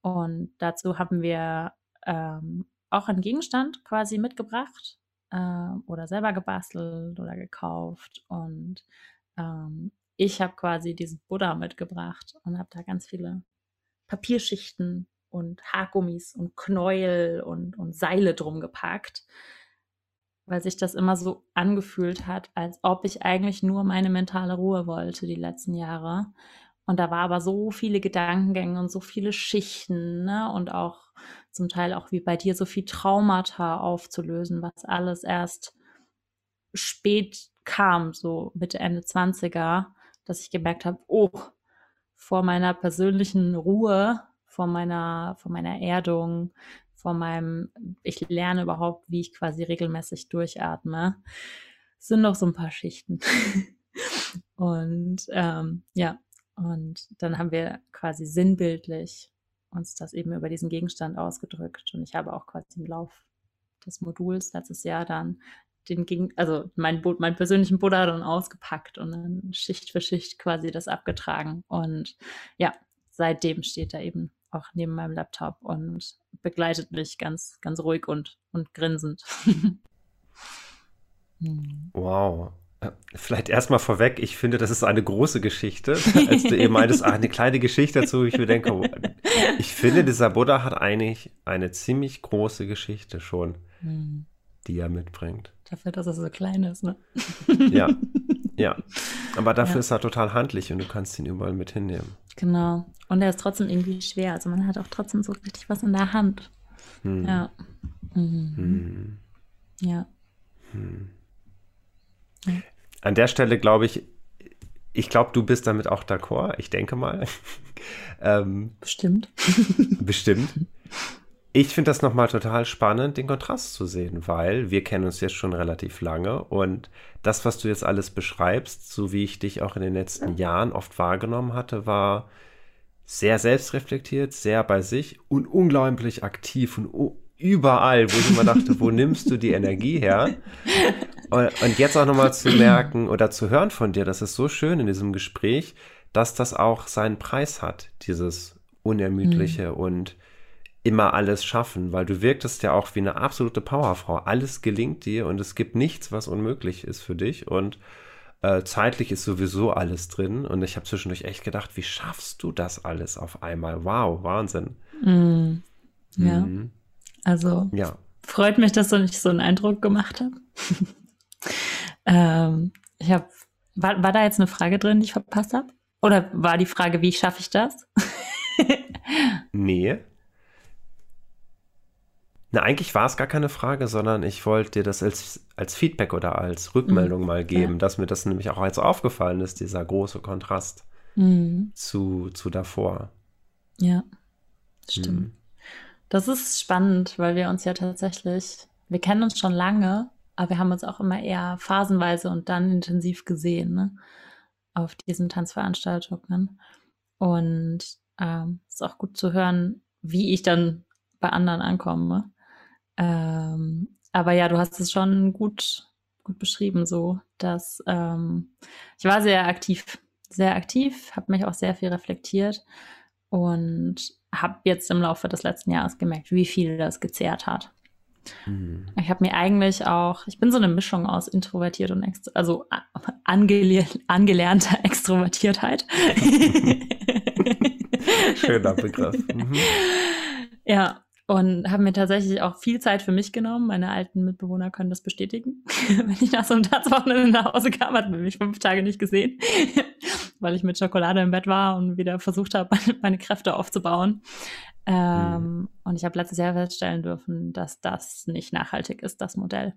B: Und dazu haben wir ähm, auch einen Gegenstand quasi mitgebracht äh, oder selber gebastelt oder gekauft. Und ähm, ich habe quasi diesen Buddha mitgebracht und habe da ganz viele Papierschichten und Haargummis und Knäuel und, und Seile drum gepackt, weil sich das immer so angefühlt hat, als ob ich eigentlich nur meine mentale Ruhe wollte die letzten Jahre. Und da war aber so viele Gedankengänge und so viele Schichten, ne? Und auch zum Teil auch wie bei dir so viel Traumata aufzulösen, was alles erst spät kam, so Mitte, Ende 20er, dass ich gemerkt habe, oh, vor meiner persönlichen Ruhe, vor meiner, vor meiner Erdung, vor meinem, ich lerne überhaupt, wie ich quasi regelmäßig durchatme, sind noch so ein paar Schichten. [LAUGHS] und ähm, ja, und dann haben wir quasi sinnbildlich uns das eben über diesen Gegenstand ausgedrückt. Und ich habe auch quasi im Lauf des Moduls letztes Jahr dann den Gegen also mein, meinen persönlichen Buddha dann ausgepackt und dann Schicht für Schicht quasi das abgetragen. Und ja, seitdem steht er eben auch neben meinem Laptop und begleitet mich ganz, ganz ruhig und, und grinsend. [LAUGHS]
A: hm. Wow. Vielleicht erstmal vorweg, ich finde, das ist eine große Geschichte. Als du eben meintest, ach, eine kleine Geschichte dazu, ich mir denke, ich finde, dieser Buddha hat eigentlich eine ziemlich große Geschichte schon, hm. die er mitbringt.
B: Dafür, dass er so klein ist, ne? [LAUGHS]
A: Ja, ja. Aber dafür ja. ist er total handlich und du kannst ihn überall mit hinnehmen.
B: Genau. Und er ist trotzdem irgendwie schwer. Also man hat auch trotzdem so richtig was in der Hand. Hm. Ja. Mhm. Hm. Ja. Hm.
A: An der Stelle glaube ich, ich glaube, du bist damit auch d'accord. Ich denke mal. [LAUGHS]
B: ähm, bestimmt. [LAUGHS]
A: bestimmt. Ich finde das nochmal total spannend, den Kontrast zu sehen, weil wir kennen uns jetzt schon relativ lange und das, was du jetzt alles beschreibst, so wie ich dich auch in den letzten Jahren oft wahrgenommen hatte, war sehr selbstreflektiert, sehr bei sich und unglaublich aktiv und überall, wo ich immer dachte, wo nimmst du die Energie her? [LAUGHS] Und, und jetzt auch nochmal zu merken oder zu hören von dir, das ist so schön in diesem Gespräch, dass das auch seinen Preis hat, dieses Unermüdliche mhm. und immer alles schaffen, weil du wirktest ja auch wie eine absolute Powerfrau. Alles gelingt dir und es gibt nichts, was unmöglich ist für dich und äh, zeitlich ist sowieso alles drin und ich habe zwischendurch echt gedacht, wie schaffst du das alles auf einmal? Wow, Wahnsinn.
B: Mm, ja. Mhm. Also ja. freut mich, dass du nicht so einen Eindruck gemacht hast. [LAUGHS] ähm, ich habe, war, war da jetzt eine Frage drin, die ich verpasst habe? Oder war die Frage, wie schaffe ich das? [LAUGHS]
A: nee. Na, eigentlich war es gar keine Frage, sondern ich wollte dir das als, als Feedback oder als Rückmeldung mhm. mal geben, ja. dass mir das nämlich auch als aufgefallen ist, dieser große Kontrast mhm. zu, zu davor.
B: Ja, stimmt. Mhm. Das ist spannend, weil wir uns ja tatsächlich, wir kennen uns schon lange, aber wir haben uns auch immer eher phasenweise und dann intensiv gesehen, ne? Auf diesen Tanzveranstaltungen. Und ähm, ist auch gut zu hören, wie ich dann bei anderen ankomme. Ähm, aber ja, du hast es schon gut, gut beschrieben, so dass ähm, ich war sehr aktiv, sehr aktiv, habe mich auch sehr viel reflektiert und habe jetzt im Laufe des letzten Jahres gemerkt, wie viel das gezehrt hat. Mhm. Ich habe mir eigentlich auch, ich bin so eine Mischung aus introvertiert und extro, also angele angelernter [LAUGHS] Extrovertiertheit. [LAUGHS] [LAUGHS]
A: Schöner Begriff. Mhm.
B: Ja, und habe mir tatsächlich auch viel Zeit für mich genommen. Meine alten Mitbewohner können das bestätigen. [LAUGHS] Wenn ich nach so einem Tanzwochenende nach Hause kam, hat man mich fünf Tage nicht gesehen, [LAUGHS] weil ich mit Schokolade im Bett war und wieder versucht habe, [LAUGHS] meine Kräfte aufzubauen. Ähm, mhm. Und ich habe letztes Jahr feststellen dürfen, dass das nicht nachhaltig ist, das Modell.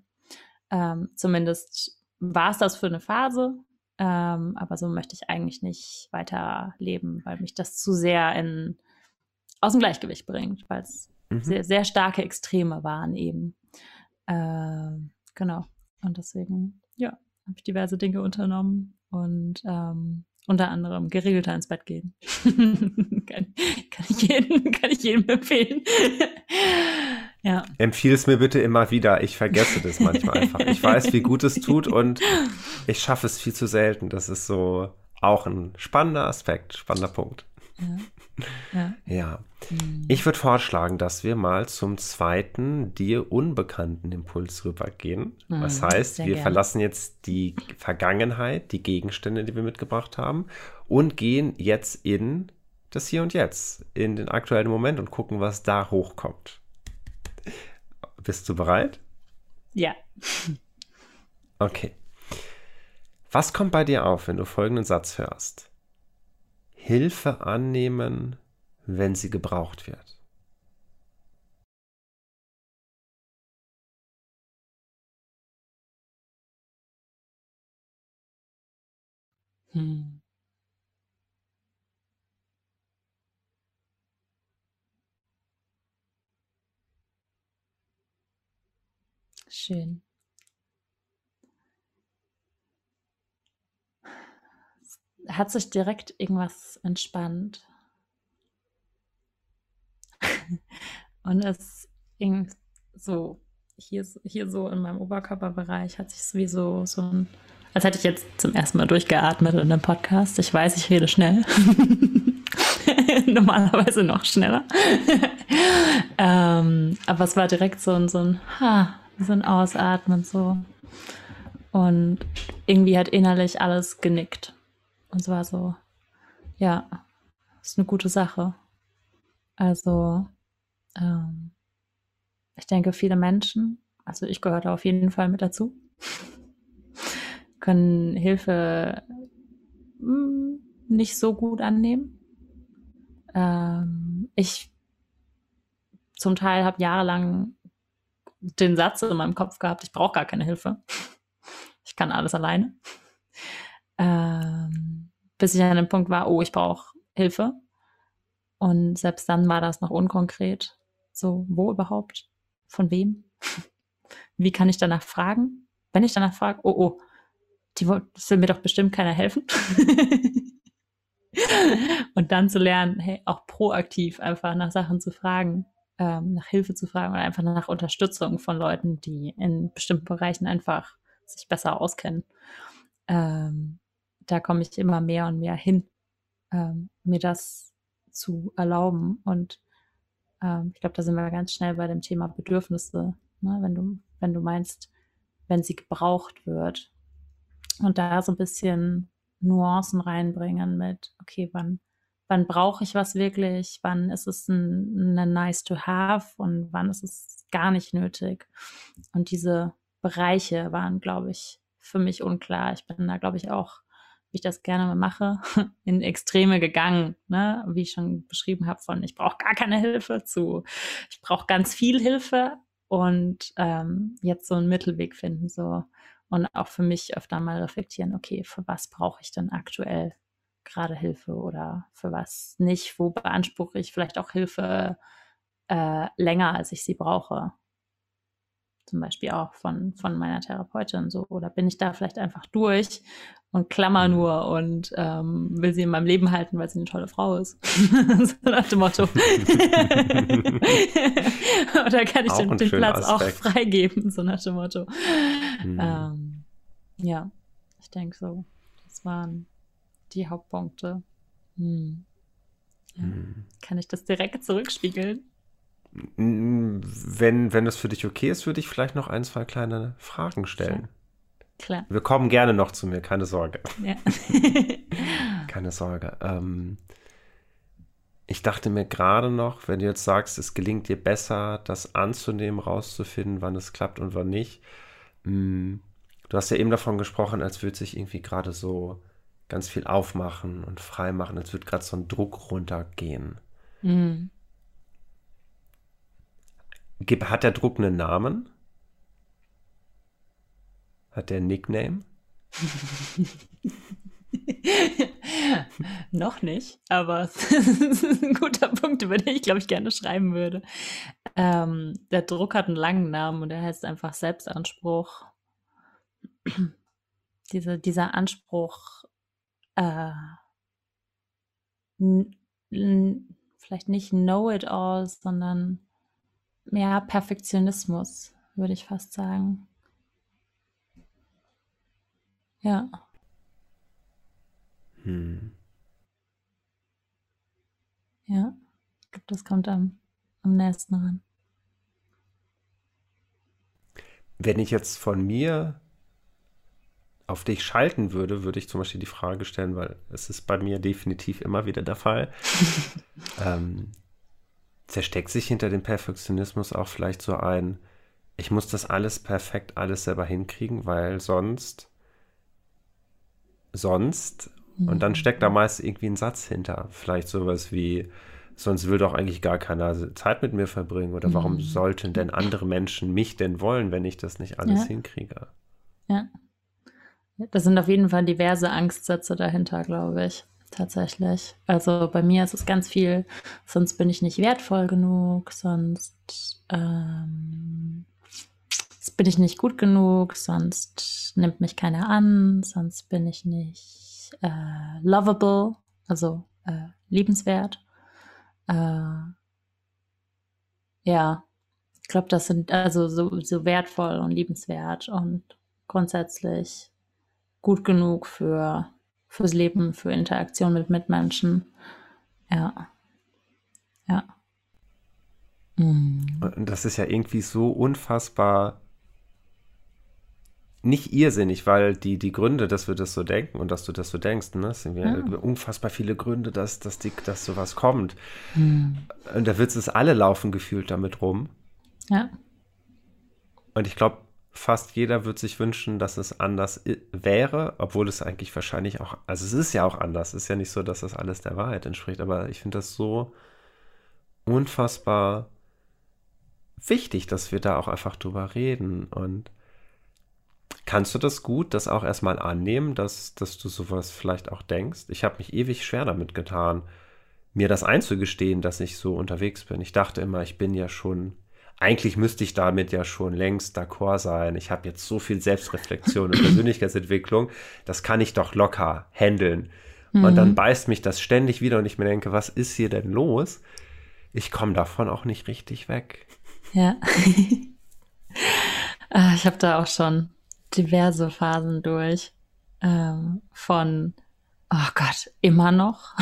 B: Ähm, zumindest war es das für eine Phase, ähm, aber so möchte ich eigentlich nicht weiterleben, weil mich das zu sehr in, aus dem Gleichgewicht bringt, weil es mhm. sehr, sehr starke Extreme waren eben. Äh, genau. Und deswegen, ja, habe ich diverse Dinge unternommen und ähm, unter anderem geregelter ins Bett gehen. [LAUGHS] kann, kann, ich jedem, kann ich jedem empfehlen. [LAUGHS] ja.
A: Empfiehl es mir bitte immer wieder. Ich vergesse das manchmal einfach. Ich weiß, wie gut es tut und ich schaffe es viel zu selten. Das ist so auch ein spannender Aspekt, spannender Punkt.
B: Ja. Ja.
A: ja. Mhm. Ich würde vorschlagen, dass wir mal zum zweiten dir unbekannten Impuls rübergehen. Mhm, Was heißt, wir gern. verlassen jetzt die Vergangenheit, die Gegenstände, die wir mitgebracht haben, und gehen jetzt in das Hier und Jetzt, in den aktuellen Moment und gucken, was da hochkommt. Bist du bereit?
B: Ja.
A: Okay. Was kommt bei dir auf, wenn du folgenden Satz hörst? Hilfe annehmen, wenn sie gebraucht wird.
B: Hm. Schön. Hat sich direkt irgendwas entspannt. [LAUGHS] Und es ging so, hier, hier so in meinem Oberkörperbereich hat sich wie so, so ein, als hätte ich jetzt zum ersten Mal durchgeatmet in einem Podcast. Ich weiß, ich rede schnell. [LAUGHS] Normalerweise noch schneller. [LAUGHS] ähm, aber es war direkt so ein, so ein, ha, so ein Ausatmen so. Und irgendwie hat innerlich alles genickt. Und es war so, ja, ist eine gute Sache. Also ähm, ich denke, viele Menschen, also ich gehöre da auf jeden Fall mit dazu, [LAUGHS] können Hilfe hm, nicht so gut annehmen. Ähm, ich zum Teil habe jahrelang den Satz in meinem Kopf gehabt, ich brauche gar keine Hilfe. [LAUGHS] Ich kann alles alleine. Ähm, bis ich an dem Punkt war, oh, ich brauche Hilfe. Und selbst dann war das noch unkonkret. So, wo überhaupt? Von wem? [LAUGHS] Wie kann ich danach fragen? Wenn ich danach frage, oh, oh, die das will mir doch bestimmt keiner helfen. [LAUGHS] und dann zu lernen, hey, auch proaktiv einfach nach Sachen zu fragen, ähm, nach Hilfe zu fragen oder einfach nach Unterstützung von Leuten, die in bestimmten Bereichen einfach sich besser auskennen. Ähm, da komme ich immer mehr und mehr hin, ähm, mir das zu erlauben. Und ähm, ich glaube, da sind wir ganz schnell bei dem Thema Bedürfnisse. Ne? Wenn du, wenn du meinst, wenn sie gebraucht wird. Und da so ein bisschen Nuancen reinbringen mit, okay, wann, wann brauche ich was wirklich, wann ist es ein, ein nice to have und wann ist es gar nicht nötig. Und diese Bereiche waren, glaube ich, für mich unklar. Ich bin da, glaube ich, auch, wie ich das gerne mache, [LAUGHS] in Extreme gegangen, ne? wie ich schon beschrieben habe, von ich brauche gar keine Hilfe zu ich brauche ganz viel Hilfe und ähm, jetzt so einen Mittelweg finden, so und auch für mich öfter mal reflektieren, okay, für was brauche ich denn aktuell gerade Hilfe oder für was nicht? Wo beanspruche ich vielleicht auch Hilfe äh, länger, als ich sie brauche? Zum Beispiel auch von, von meiner Therapeutin so. Oder bin ich da vielleicht einfach durch und klammer mhm. nur und ähm, will sie in meinem Leben halten, weil sie eine tolle Frau ist. [LAUGHS] so nach dem Motto. [LAUGHS] Oder kann ich den, den Platz Aspekt. auch freigeben, so nach dem Motto. Mhm. Ähm, ja, ich denke so. Das waren die Hauptpunkte. Hm. Ja. Hm. Kann ich das direkt zurückspiegeln?
A: Wenn, wenn das für dich okay ist, würde ich vielleicht noch ein, zwei kleine Fragen stellen. Klar. Klar. Wir kommen gerne noch zu mir, keine Sorge. Ja. [LAUGHS] keine Sorge. Ähm, ich dachte mir gerade noch, wenn du jetzt sagst, es gelingt dir besser, das anzunehmen, rauszufinden, wann es klappt und wann nicht. Mh, hm, du hast ja eben davon gesprochen, als würde sich irgendwie gerade so ganz viel aufmachen und freimachen, als würde gerade so ein Druck runtergehen. Mhm. Hat der Druck einen Namen? Hat der Nickname? [LAUGHS]
B: Noch nicht, aber [LAUGHS] das ist ein guter Punkt, über den ich, glaube ich, gerne schreiben würde. Ähm, der Druck hat einen langen Namen und er heißt einfach Selbstanspruch. [CLEARS THROAT] Diese, dieser Anspruch, äh, vielleicht nicht Know-it-all, sondern mehr Perfektionismus, würde ich fast sagen. Ja. Hm. Ja, ich glaube, das kommt am, am nächsten ran.
A: Wenn ich jetzt von mir auf dich schalten würde, würde ich zum Beispiel die Frage stellen, weil es ist bei mir definitiv immer wieder der Fall. [LAUGHS] ähm, zersteckt sich hinter dem Perfektionismus auch vielleicht so ein, ich muss das alles perfekt, alles selber hinkriegen, weil sonst, sonst, mhm. und dann mhm. steckt da meist irgendwie ein Satz hinter. Vielleicht sowas wie, sonst will doch eigentlich gar keiner Zeit mit mir verbringen oder warum mhm. sollten denn andere Menschen mich denn wollen, wenn ich das nicht alles ja. hinkriege?
B: Ja. Das sind auf jeden Fall diverse Angstsätze dahinter, glaube ich. Tatsächlich. Also bei mir ist es ganz viel, sonst bin ich nicht wertvoll genug, sonst, ähm, bin ich nicht gut genug, sonst nimmt mich keiner an, sonst bin ich nicht äh, lovable, also äh, liebenswert. Äh, ja, ich glaube, das sind also so, so wertvoll und liebenswert und grundsätzlich gut genug für fürs Leben, für Interaktion mit Mitmenschen. Ja. Ja.
A: Mhm. Das ist ja irgendwie so unfassbar nicht irrsinnig, weil die, die Gründe, dass wir das so denken und dass du das so denkst, ne, sind ja. unfassbar viele Gründe, dass, dass, die, dass sowas kommt. Hm. Und da wird es alle laufen gefühlt damit rum.
B: Ja.
A: Und ich glaube, fast jeder wird sich wünschen, dass es anders wäre, obwohl es eigentlich wahrscheinlich auch, also es ist ja auch anders. Es ist ja nicht so, dass das alles der Wahrheit entspricht, aber ich finde das so unfassbar wichtig, dass wir da auch einfach drüber reden. Und kannst du das gut, das auch erstmal annehmen, dass, dass du sowas vielleicht auch denkst? Ich habe mich ewig schwer damit getan, mir das einzugestehen, dass ich so unterwegs bin. Ich dachte immer, ich bin ja schon eigentlich müsste ich damit ja schon längst d'accord sein. Ich habe jetzt so viel Selbstreflexion und [CLEARS THROAT] Persönlichkeitsentwicklung, das kann ich doch locker handeln. Mhm. Und dann beißt mich das ständig wieder und ich mir denke, was ist hier denn los? Ich komme davon auch nicht richtig weg.
B: Ja. [LAUGHS] Ah, ich habe da auch schon diverse Phasen durch. Ähm, von, oh Gott, immer noch.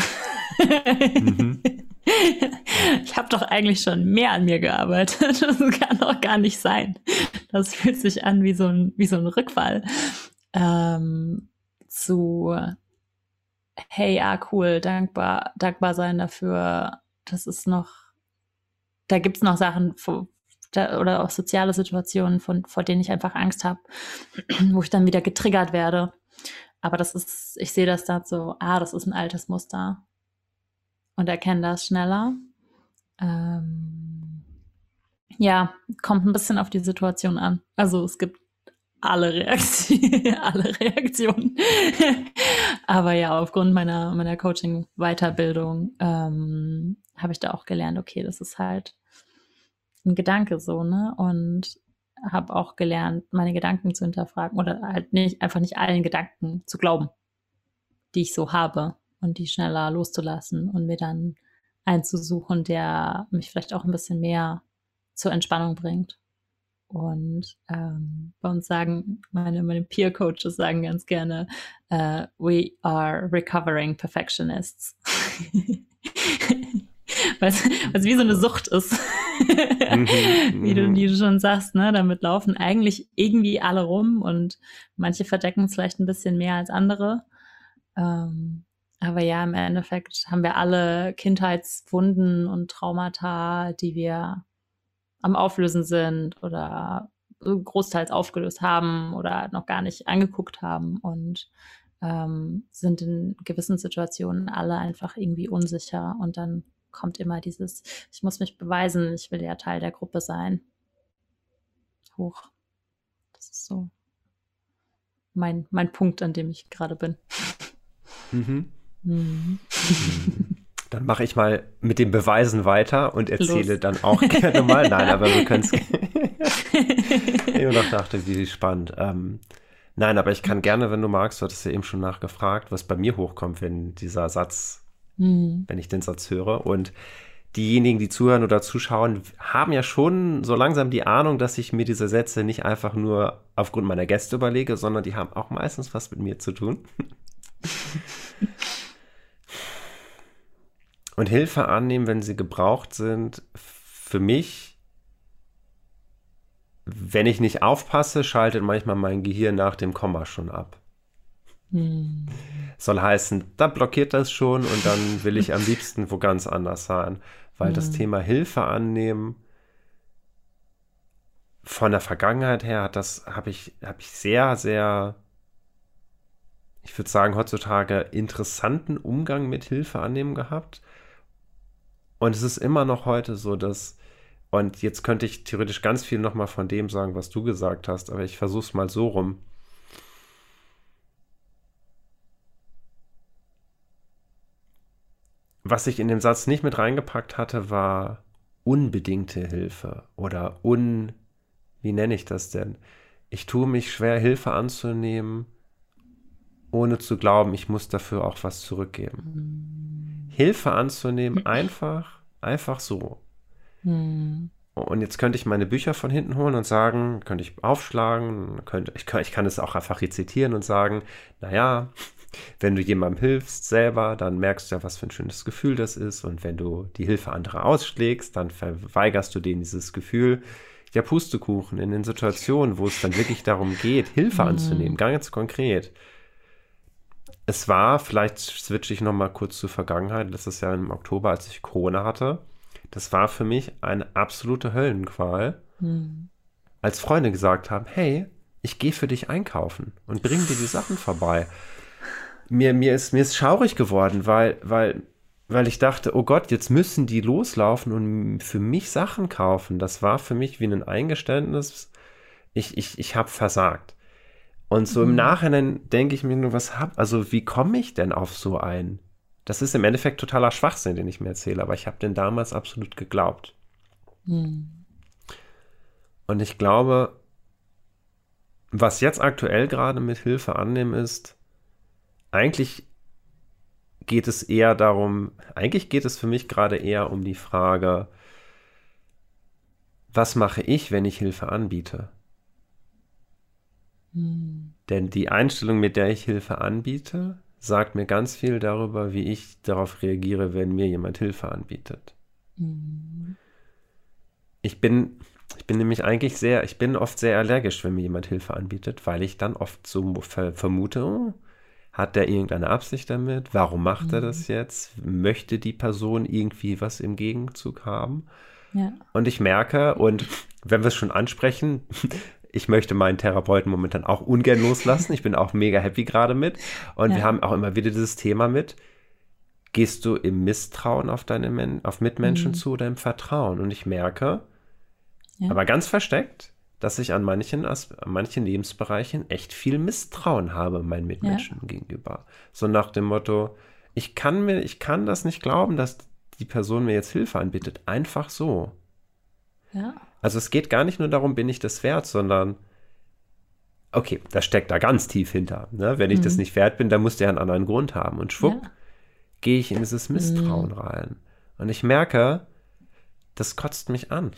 B: mhm. [LAUGHS] Ich habe doch eigentlich schon mehr an mir gearbeitet. Das kann doch gar nicht sein. Das fühlt sich an wie so ein, wie so ein Rückfall. Ähm, zu, hey, ja, cool, dankbar, dankbar sein dafür. Das ist noch, da gibt's noch Sachen, wo, da, oder auch soziale Situationen, von, vor denen ich einfach Angst habe, wo ich dann wieder getriggert werde. Aber das ist, ich sehe das da so, ah, das ist ein altes Muster und erkenne das schneller. Ähm, ja, kommt ein bisschen auf die Situation an. Also es gibt alle, Reaktion, [LAUGHS] alle Reaktionen. [LAUGHS] Aber ja, aufgrund meiner, meiner Coaching-Weiterbildung ähm, habe ich da auch gelernt, okay, das ist halt ein Gedanke so, ne? Und habe auch gelernt, meine Gedanken zu hinterfragen oder halt nicht, einfach nicht allen Gedanken zu glauben, die ich so habe und die schneller loszulassen und mir dann einzusuchen, der mich vielleicht auch ein bisschen mehr zur Entspannung bringt. Und ähm, bei uns sagen, meine, meine Peer-Coaches sagen ganz gerne, uh, we are recovering perfectionists. [LAUGHS] Weil es wie so eine Sucht ist. Mhm, [LAUGHS] wie, du, mhm. wie du schon sagst, ne? Damit laufen eigentlich irgendwie alle rum und manche verdecken es vielleicht ein bisschen mehr als andere. Ähm, aber ja, im Endeffekt haben wir alle Kindheitswunden und Traumata, die wir am Auflösen sind oder großteils aufgelöst haben oder noch gar nicht angeguckt haben und ähm, sind in gewissen Situationen alle einfach irgendwie unsicher und dann kommt immer dieses, ich muss mich beweisen, ich will ja Teil der Gruppe sein. Hoch. Das ist so mein, mein Punkt, an dem ich gerade bin.
A: Mhm. Mhm. Dann mache ich mal mit den Beweisen weiter und erzähle Los. dann auch gerne mal. Nein, aber wir können es. ich [LAUGHS] immer noch dachte, wie spannend. Ähm, nein, aber ich kann gerne, wenn du magst, du hattest ja eben schon nachgefragt, was bei mir hochkommt, wenn dieser Satz, mhm. wenn ich den Satz höre. Und diejenigen, die zuhören oder zuschauen, haben ja schon so langsam die Ahnung, dass ich mir diese Sätze nicht einfach nur aufgrund meiner Gäste überlege, sondern die haben auch meistens was mit mir zu tun. [LAUGHS] und Hilfe annehmen, wenn sie gebraucht sind, für mich, wenn ich nicht aufpasse, schaltet manchmal mein Gehirn nach dem Komma schon ab. Hm. Soll heißen, da blockiert das schon und dann will ich am liebsten wo ganz anders sein, weil hm. das Thema Hilfe annehmen von der Vergangenheit her hat das habe ich habe ich sehr sehr ich würde sagen heutzutage interessanten Umgang mit Hilfe annehmen gehabt und es ist immer noch heute so, dass, und jetzt könnte ich theoretisch ganz viel nochmal von dem sagen, was du gesagt hast, aber ich versuche es mal so rum. Was ich in dem Satz nicht mit reingepackt hatte, war unbedingte Hilfe oder un, wie nenne ich das denn? Ich tue mich schwer, Hilfe anzunehmen, ohne zu glauben, ich muss dafür auch was zurückgeben. Hilfe anzunehmen, einfach, einfach so. Hm. Und jetzt könnte ich meine Bücher von hinten holen und sagen, könnte ich aufschlagen, könnte, ich, kann, ich kann es auch einfach rezitieren und sagen, naja, wenn du jemandem hilfst selber, dann merkst du ja, was für ein schönes Gefühl das ist. Und wenn du die Hilfe anderer ausschlägst, dann verweigerst du denen dieses Gefühl. ja, Pustekuchen in den Situationen, wo es dann wirklich darum geht, Hilfe mhm. anzunehmen, ganz konkret. Es war, vielleicht switche ich nochmal kurz zur Vergangenheit, letztes Jahr im Oktober, als ich Corona hatte. Das war für mich eine absolute Höllenqual, mhm. als Freunde gesagt haben, hey, ich gehe für dich einkaufen und bringe dir die Sachen vorbei. Mir, mir, ist, mir ist schaurig geworden, weil, weil weil ich dachte, oh Gott, jetzt müssen die loslaufen und für mich Sachen kaufen. Das war für mich wie ein Eingeständnis. Ich, ich, ich habe versagt. Und so mhm. im Nachhinein denke ich mir nur, was hab, also wie komme ich denn auf so ein? Das ist im Endeffekt totaler Schwachsinn, den ich mir erzähle, aber ich habe den damals absolut geglaubt. Mhm. Und ich glaube, was jetzt aktuell gerade mit Hilfe annehmen ist, eigentlich geht es eher darum, eigentlich geht es für mich gerade eher um die Frage, was mache ich, wenn ich Hilfe anbiete? Hm. Denn die Einstellung, mit der ich Hilfe anbiete, sagt mir ganz viel darüber, wie ich darauf reagiere, wenn mir jemand Hilfe anbietet. Hm. Ich bin, ich bin nämlich eigentlich sehr, ich bin oft sehr allergisch, wenn mir jemand Hilfe anbietet, weil ich dann oft so vermute, oh, hat er irgendeine Absicht damit? Warum macht mhm. er das mhm. jetzt? Möchte die Person irgendwie was im Gegenzug haben? Ja. Und ich merke, und wenn wir es schon ansprechen, ich möchte meinen Therapeuten momentan auch ungern loslassen. Ich bin auch mega happy gerade mit. Und ja. wir haben auch immer wieder dieses Thema mit. Gehst du im Misstrauen auf deine Men auf Mitmenschen mhm. zu oder im Vertrauen? Und ich merke, ja. aber ganz versteckt, dass ich an manchen, an manchen Lebensbereichen echt viel Misstrauen habe meinen Mitmenschen ja. gegenüber. So nach dem Motto, ich kann mir, ich kann das nicht glauben, dass die Person mir jetzt Hilfe anbietet. Einfach so. Ja. Also es geht gar nicht nur darum, bin ich das wert, sondern okay, das steckt da ganz tief hinter. Ne? Wenn ich mhm. das nicht wert bin, dann muss der einen anderen Grund haben. Und schwupp, ja. gehe ich in dieses Misstrauen mhm. rein. Und ich merke, das kotzt mich an.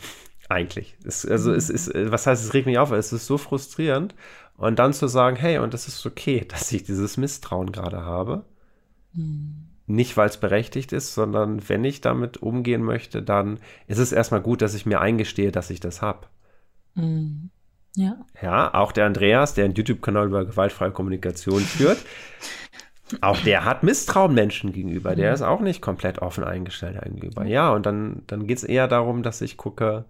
A: Eigentlich. Es, also es ist, was heißt, es regt mich auf, es ist so frustrierend. Und dann zu sagen, hey, und es ist okay, [LAUGHS] dass ich dieses Misstrauen gerade habe. Mhm. Nicht, weil es berechtigt ist, sondern wenn ich damit umgehen möchte, dann ist es erstmal gut, dass ich mir eingestehe, dass ich das habe. Mhm. Ja. Ja, auch der Andreas, der einen YouTube-Kanal über gewaltfreie Kommunikation [LAUGHS] führt, auch der hat Misstrauen Menschen gegenüber. Der mhm. ist auch nicht komplett offen eingestellt gegenüber. Ja, und dann, dann geht es eher darum, dass ich gucke,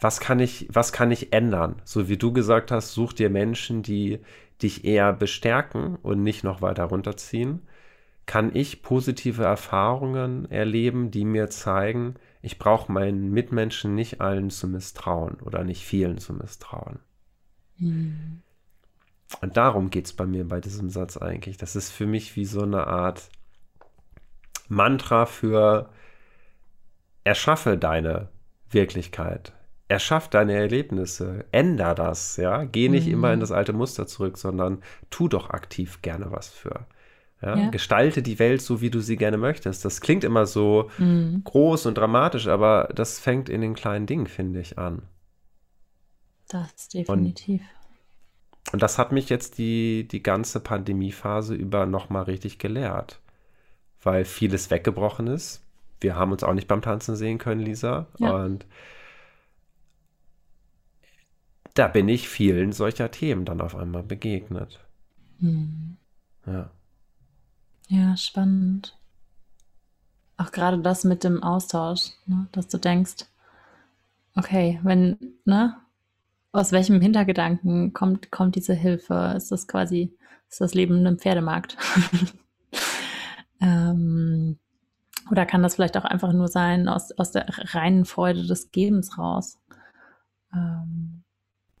A: was kann ich, was kann ich ändern? So wie du gesagt hast, such dir Menschen, die dich eher bestärken und nicht noch weiter runterziehen. Kann ich positive Erfahrungen erleben, die mir zeigen, ich brauche meinen Mitmenschen nicht allen zu misstrauen oder nicht vielen zu misstrauen. Mhm. Und darum geht es bei mir bei diesem Satz eigentlich. Das ist für mich wie so eine Art Mantra für erschaffe deine Wirklichkeit erschaff deine Erlebnisse, änder das, ja. Geh nicht mhm. immer in das alte Muster zurück, sondern tu doch aktiv gerne was für. Ja? ja? Gestalte die Welt so, wie du sie gerne möchtest. Das klingt immer so mhm. groß und dramatisch, aber das fängt in den kleinen Dingen, finde ich, an.
B: Das definitiv.
A: Und, und das hat mich jetzt die, die ganze Pandemiephase über nochmal richtig gelehrt, weil vieles weggebrochen ist. Wir haben uns auch nicht beim Tanzen sehen können, Lisa. Ja. Und da bin ich vielen solcher Themen dann auf einmal begegnet. Hm.
B: Ja. Ja, spannend. Auch gerade das mit dem Austausch, ne? dass du denkst, okay, wenn, ne, aus welchem Hintergedanken kommt, kommt diese Hilfe? Ist das quasi, ist das Leben in einem Pferdemarkt? [LAUGHS] ähm, oder kann das vielleicht auch einfach nur sein aus, aus der reinen Freude des Gebens raus? Ähm,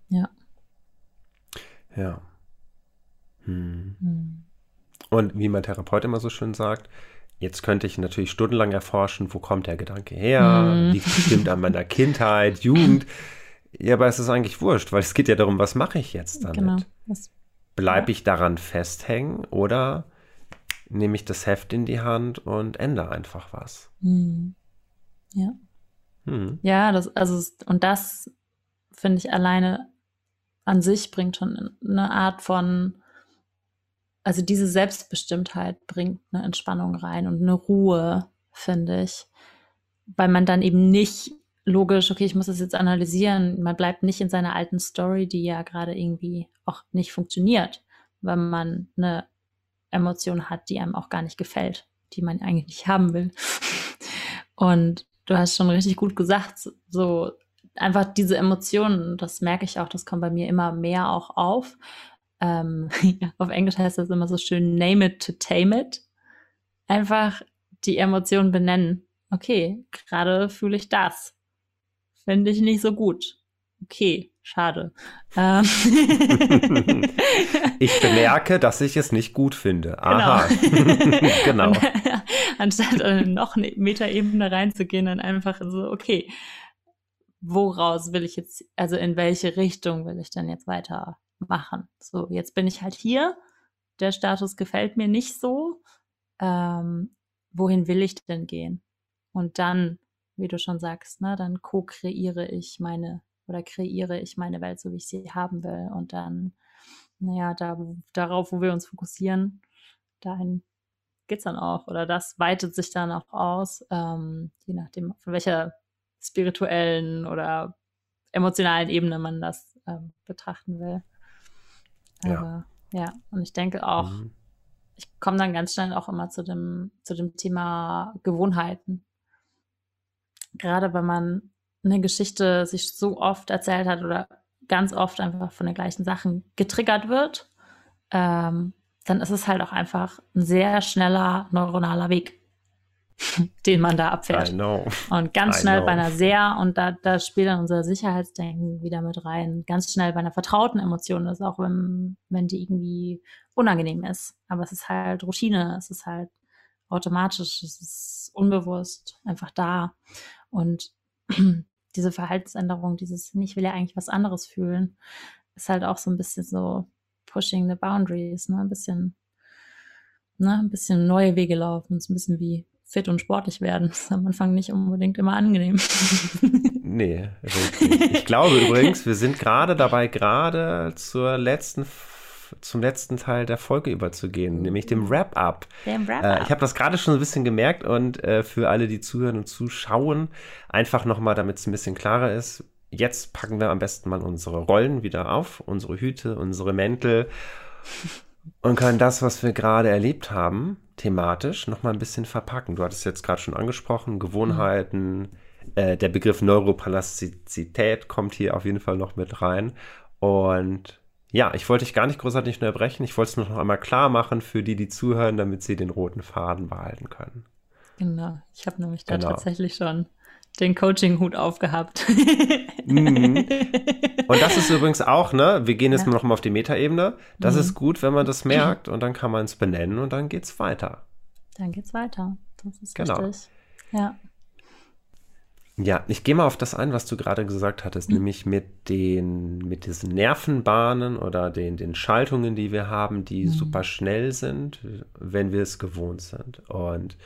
B: ja.
A: Ja. Hm. Hm. Und wie mein Therapeut immer so schön sagt, jetzt könnte ich natürlich stundenlang erforschen, wo kommt der Gedanke her, hm. liegt bestimmt an meiner Kindheit, Jugend. Ja, aber es ist eigentlich wurscht, weil es geht ja darum, was mache ich jetzt damit? Genau. Bleibe ich daran festhängen oder nehme ich das Heft in die Hand und ändere einfach was? Hm.
B: Ja. Hm. Ja, das, also, und das finde ich alleine an sich bringt schon eine Art von, also diese Selbstbestimmtheit bringt eine Entspannung rein und eine Ruhe, finde ich, weil man dann eben nicht logisch, okay, ich muss das jetzt analysieren. Man bleibt nicht in seiner alten Story, die ja gerade irgendwie auch nicht funktioniert, weil man eine Emotion hat, die einem auch gar nicht gefällt, die man eigentlich nicht haben will. [LAUGHS] Und du hast schon richtig gut gesagt, so einfach diese Emotionen, das merke ich auch, das kommt bei mir immer mehr auch auf. Ähm, [LAUGHS] auf Englisch heißt das immer so schön, name it to tame it. Einfach die Emotionen benennen. Okay, gerade fühle ich das. Finde ich nicht so gut. Okay, schade. Ähm. [LAUGHS]
A: ich bemerke, dass ich es nicht gut finde. Aha.
B: Genau. [LAUGHS] genau. anstatt noch eine Metaebene reinzugehen, dann einfach so, okay, woraus will ich jetzt, also in welche Richtung will ich denn jetzt weitermachen? So, jetzt bin ich halt hier. Der Status gefällt mir nicht so. Ähm, wohin will ich denn gehen? Und dann, wie du schon sagst, ne, dann co-kreiere ich meine oder kreiere ich meine Welt so, wie ich sie haben will. Und dann, naja, da, darauf, wo wir uns fokussieren, dahin geht's dann auch. Oder das weitet sich dann auch aus, ähm, je nachdem, von welcher spirituellen oder emotionalen Ebene man das ähm, betrachten will. Aber ja. ja, und ich denke auch, mhm. ich komme dann ganz schnell auch immer zu dem, zu dem Thema Gewohnheiten. Gerade wenn man eine Geschichte sich so oft erzählt hat oder ganz oft einfach von den gleichen Sachen getriggert wird, ähm, dann ist es halt auch einfach ein sehr schneller neuronaler Weg. [LAUGHS] den man da abfährt. Und ganz I schnell know. bei einer sehr, und da, da spielt dann unser Sicherheitsdenken wieder mit rein, ganz schnell bei einer vertrauten Emotion ist, auch wenn, wenn die irgendwie unangenehm ist. Aber es ist halt Routine, es ist halt automatisch, es ist unbewusst einfach da. Und [CLEARS THROAT] diese Verhaltensänderung, dieses, ich will ja eigentlich was anderes fühlen, ist halt auch so ein bisschen so pushing the boundaries, ne, ein bisschen, ne, ein bisschen neue Wege laufen, ist ein bisschen wie fit und sportlich werden. Das ist am Anfang nicht unbedingt immer angenehm. [LAUGHS]
A: nee. Ich glaube übrigens, wir sind gerade dabei, gerade zur letzten zum letzten Teil der Folge überzugehen, nämlich dem Wrap-up. Wrap äh, ich habe das gerade schon ein bisschen gemerkt und äh, für alle, die zuhören und zuschauen, einfach nochmal, damit es ein bisschen klarer ist, jetzt packen wir am besten mal unsere Rollen wieder auf, unsere Hüte, unsere Mäntel und können das, was wir gerade erlebt haben, thematisch nochmal ein bisschen verpacken. Du hattest jetzt gerade schon angesprochen, Gewohnheiten, äh, der Begriff Neuroplastizität kommt hier auf jeden Fall noch mit rein. Und ja, ich wollte dich gar nicht großartig unterbrechen. Ich wollte es nur noch einmal klar machen für die, die zuhören, damit sie den roten Faden behalten können.
B: Genau, ich habe nämlich da genau. tatsächlich schon den Coaching-Hut aufgehabt.
A: mhm. [LAUGHS] Und das ist übrigens auch, ne? Wir gehen jetzt ja. noch mal auf die Metaebene. Das mhm. ist gut, wenn man das [CLEARS THROAT] merkt und dann kann man es benennen und dann geht's weiter.
B: Dann geht's weiter. Das ist genau. richtig. Ja.
A: Ja, ich gehe mal auf das ein, was du gerade gesagt hattest, mhm. nämlich mit den, mit diesen Nervenbahnen oder den, den Schaltungen, die wir haben, die mhm. super schnell sind, wenn wir es gewohnt sind. Und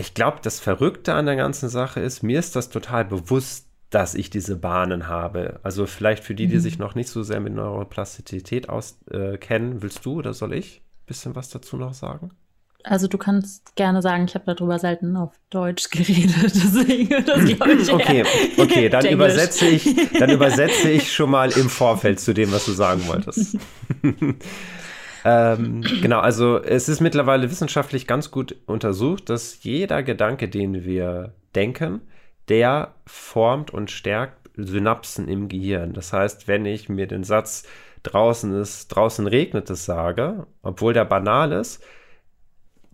A: ich glaube, das Verrückte an der ganzen Sache ist, mir ist das total bewusst, dass ich diese Bahnen habe. Also vielleicht für die, die mhm. sich noch nicht so sehr mit Neuroplastizität auskennen, äh, willst du oder soll ich ein bisschen was dazu noch sagen?
B: Also du kannst gerne sagen, ich habe darüber selten auf Deutsch [LAUGHS] geredet, deswegen das
A: ich [CLEARS THROAT] Okay, okay, dann [LAUGHS] übersetze ich, dann [LAUGHS] übersetze ich schon mal im Vorfeld zu dem, was du sagen wolltest. Ähm, genau, also es ist mittlerweile wissenschaftlich ganz gut untersucht, dass jeder Gedanke, den wir denken, der formt und stärkt Synapsen im Gehirn. Das heißt, wenn ich mir den Satz draußen ist, draußen regnet es sage, obwohl der banal ist,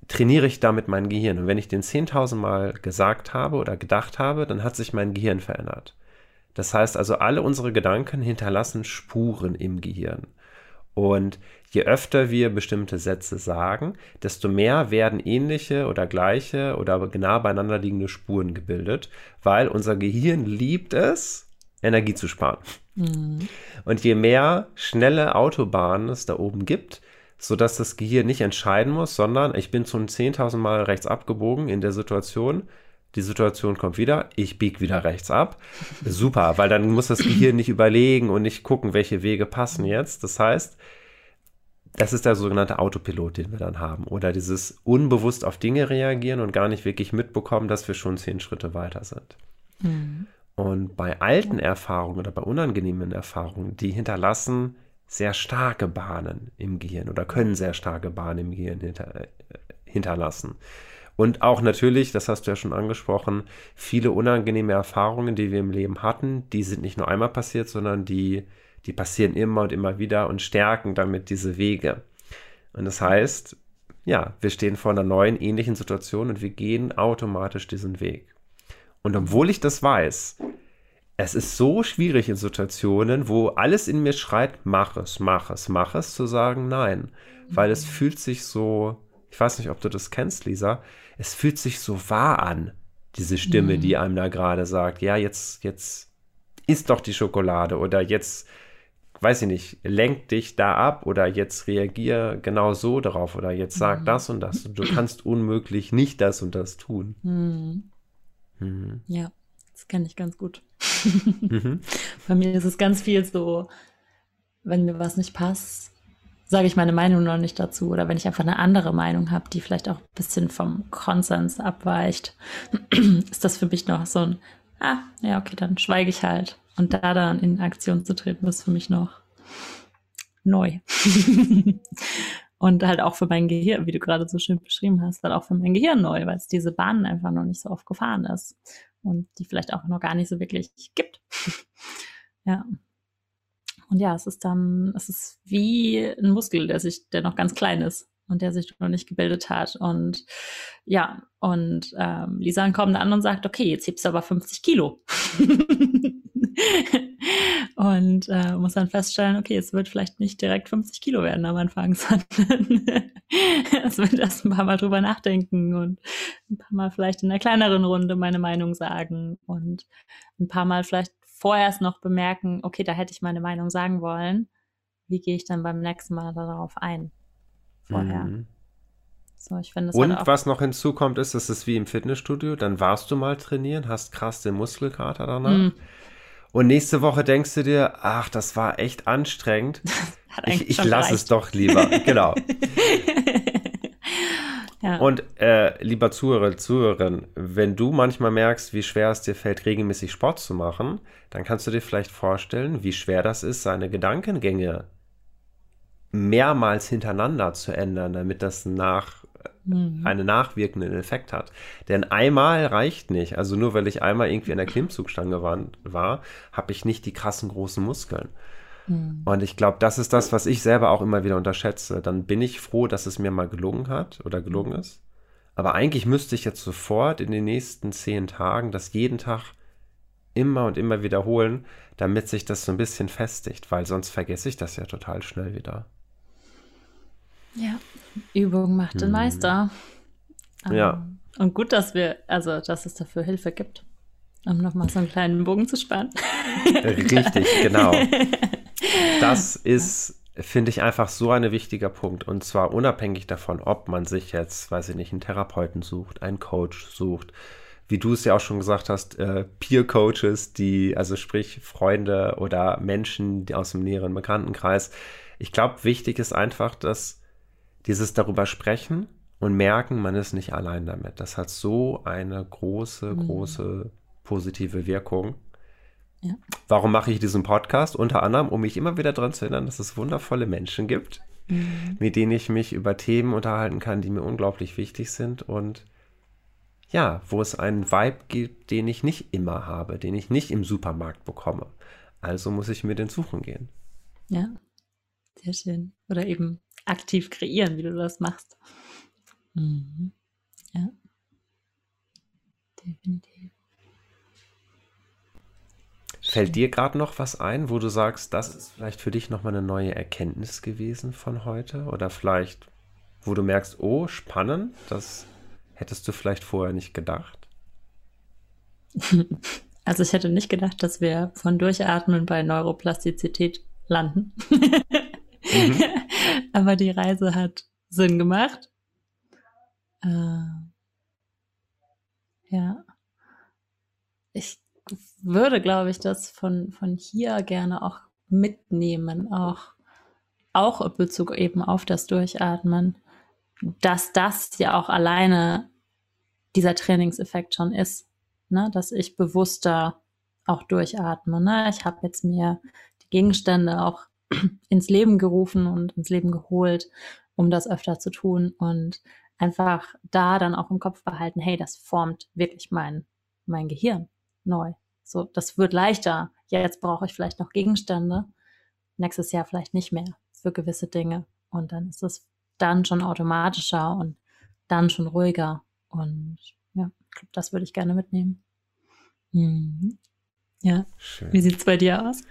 A: trainiere ich damit mein Gehirn. Und wenn ich den 10.000 Mal gesagt habe oder gedacht habe, dann hat sich mein Gehirn verändert. Das heißt also, alle unsere Gedanken hinterlassen Spuren im Gehirn. Und je öfter wir bestimmte Sätze sagen, desto mehr werden ähnliche oder gleiche oder genau beieinander liegende Spuren gebildet, weil unser Gehirn liebt es, Energie zu sparen. Mhm. Und je mehr schnelle Autobahnen es da oben gibt, sodass das Gehirn nicht entscheiden muss, sondern ich bin schon 10.000 Mal rechts abgebogen in der Situation, die Situation kommt wieder, ich biege wieder rechts ab. Super, weil dann muss das Gehirn nicht überlegen und nicht gucken, welche Wege passen jetzt. Das heißt, das ist der sogenannte Autopilot, den wir dann haben. Oder dieses unbewusst auf Dinge reagieren und gar nicht wirklich mitbekommen, dass wir schon zehn Schritte weiter sind. Mhm. Und bei alten Erfahrungen oder bei unangenehmen Erfahrungen, die hinterlassen sehr starke Bahnen im Gehirn oder können sehr starke Bahnen im Gehirn hinter, äh, hinterlassen. Und auch natürlich, das hast du ja schon angesprochen, viele unangenehme Erfahrungen, die wir im Leben hatten, die sind nicht nur einmal passiert, sondern die, die passieren immer und immer wieder und stärken damit diese Wege. Und das heißt, ja, wir stehen vor einer neuen, ähnlichen Situation und wir gehen automatisch diesen Weg. Und obwohl ich das weiß, es ist so schwierig in Situationen, wo alles in mir schreit, mach es, mach es, mach es, zu sagen nein. Weil es fühlt sich so, ich weiß nicht, ob du das kennst, Lisa, es fühlt sich so wahr an, diese Stimme, mhm. die einem da gerade sagt, ja, jetzt, jetzt isst doch die Schokolade oder jetzt, weiß ich nicht, lenk dich da ab oder jetzt reagier genau so darauf oder jetzt sag mhm. das und das. Du kannst unmöglich nicht das und das tun.
B: Mhm. mhm. Ja, das kenne ich ganz gut. Mhm. [LAUGHS] Bei mir ist es ganz viel so, wenn mir was nicht passt, sage ich meine Meinung noch nicht dazu. Oder wenn ich einfach eine andere Meinung habe, die vielleicht auch ein bisschen vom Konsens abweicht, [CLEARS THROAT] ist das für mich noch so ein, ah, ja, okay, dann schweige ich halt. Und da dann in Aktion zu treten, ist für mich noch neu. [LAUGHS] Und halt auch für mein Gehirn, wie du gerade so schön beschrieben hast, halt auch für mein Gehirn neu, weil es diese Bahnen einfach noch nicht so oft gefahren ist und die vielleicht auch noch gar nicht so wirklich gibt. [LAUGHS] ja. Und ja, es ist dann, es ist wie ein Muskel, der sich, der noch ganz klein ist und der sich noch nicht gebildet hat. Und ja, und ähm, Lisa kommt dann an und sagt, okay, jetzt hebst du aber 50 Kilo. [LAUGHS] [LAUGHS] und äh, muss dann feststellen, okay, es wird vielleicht nicht direkt 50 Kilo werden am Anfang, [LAUGHS] sondern [LAUGHS] es wird erst ein paar Mal drüber nachdenken und ein paar Mal vielleicht in einer kleineren Runde meine Meinung sagen und ein paar Mal vielleicht vorerst noch bemerken, okay, da hätte ich meine Meinung sagen wollen. Wie gehe ich dann beim nächsten Mal darauf ein? Vorher. Mhm.
A: So, ich finde Und was noch hinzukommt, ist, es ist wie im Fitnessstudio, dann warst du mal trainieren, hast krass den Muskelkater danach. Mhm. Und nächste Woche denkst du dir, ach, das war echt anstrengend. [LAUGHS] ich ich lasse es doch lieber. [LAUGHS] genau. Ja. Und äh, lieber Zuhörer, Zuhörerin, wenn du manchmal merkst, wie schwer es dir fällt, regelmäßig Sport zu machen, dann kannst du dir vielleicht vorstellen, wie schwer das ist, seine Gedankengänge mehrmals hintereinander zu ändern, damit das nach mhm. einen nachwirkenden Effekt hat. Denn einmal reicht nicht. Also nur weil ich einmal irgendwie in der Klimmzugstange war, war habe ich nicht die krassen großen Muskeln. Mhm. Und ich glaube, das ist das, was ich selber auch immer wieder unterschätze. Dann bin ich froh, dass es mir mal gelungen hat oder gelungen mhm. ist. Aber eigentlich müsste ich jetzt sofort in den nächsten zehn Tagen das jeden Tag immer und immer wiederholen, damit sich das so ein bisschen festigt, weil sonst vergesse ich das ja total schnell wieder.
B: Ja, Übung macht den hm. Meister.
A: Ja. Ähm,
B: und gut, dass wir, also dass es dafür Hilfe gibt, um nochmal so einen kleinen Bogen zu spannen.
A: Richtig, genau. Das ist, finde ich, einfach so ein wichtiger Punkt. Und zwar unabhängig davon, ob man sich jetzt, weiß ich nicht, einen Therapeuten sucht, einen Coach sucht, wie du es ja auch schon gesagt hast, äh, Peer-Coaches, die, also sprich Freunde oder Menschen aus dem näheren Bekanntenkreis. Ich glaube, wichtig ist einfach, dass dieses darüber sprechen und merken, man ist nicht allein damit. Das hat so eine große, mhm. große positive Wirkung. Ja. Warum mache ich diesen Podcast? Unter anderem, um mich immer wieder daran zu erinnern, dass es wundervolle Menschen gibt, mhm. mit denen ich mich über Themen unterhalten kann, die mir unglaublich wichtig sind und ja, wo es einen Vibe gibt, den ich nicht immer habe, den ich nicht im Supermarkt bekomme. Also muss ich mir den suchen gehen.
B: Ja, sehr schön. Oder eben aktiv kreieren, wie du das machst. Mhm. Ja,
A: definitiv. Fällt dir gerade noch was ein, wo du sagst, das ist vielleicht für dich nochmal eine neue Erkenntnis gewesen von heute? Oder vielleicht, wo du merkst, oh, spannend, das hättest du vielleicht vorher nicht gedacht? [LAUGHS]
B: Also ich hätte nicht gedacht, dass wir von Durchatmen bei Neuroplastizität landen. [LAUGHS] mhm. [LAUGHS] Aber die Reise hat Sinn gemacht. Äh, ja. Ich würde, glaube ich, das von, von hier gerne auch mitnehmen, auch auch in Bezug eben auf das Durchatmen, dass das ja auch alleine dieser Trainingseffekt schon ist, ne? dass ich bewusster auch durchatme. Ne? Ich habe jetzt mir die Gegenstände auch [CLEARS THROAT] ins Leben gerufen und ins Leben geholt, um das öfter zu tun und einfach da dann auch im Kopf behalten, hey, das formt wirklich mein, mein Gehirn neu. So, das wird leichter. Ja, jetzt brauche ich vielleicht noch Gegenstände. Nächstes Jahr vielleicht nicht mehr für gewisse Dinge. Und dann ist es dann schon automatischer und dann schon ruhiger. Und ja, das würde ich gerne mitnehmen. Mhm. Ja. Schön. Wie sieht es bei dir aus?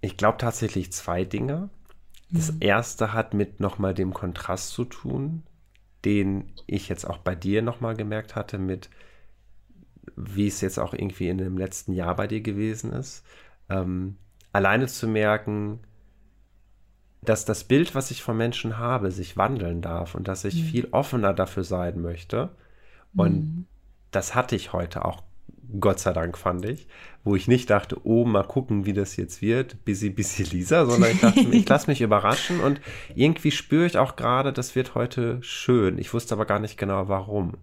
A: Ich glaube tatsächlich zwei Dinge. Das mhm. erste hat mit nochmal dem Kontrast zu tun, den ich jetzt auch bei dir nochmal gemerkt hatte, mit wie es jetzt auch irgendwie in dem letzten Jahr bei dir gewesen ist. Ähm, alleine zu merken, dass das Bild, was ich von Menschen habe, sich wandeln darf und dass ich mhm. viel offener dafür sein möchte. Und mhm. das hatte ich heute auch Gott sei Dank fand ich, wo ich nicht dachte, oh, mal gucken, wie das jetzt wird, busy, busy Lisa, sondern ich dachte, ich lasse mich [LAUGHS] überraschen und irgendwie spüre ich auch gerade, das wird heute schön. Ich wusste aber gar nicht genau, warum.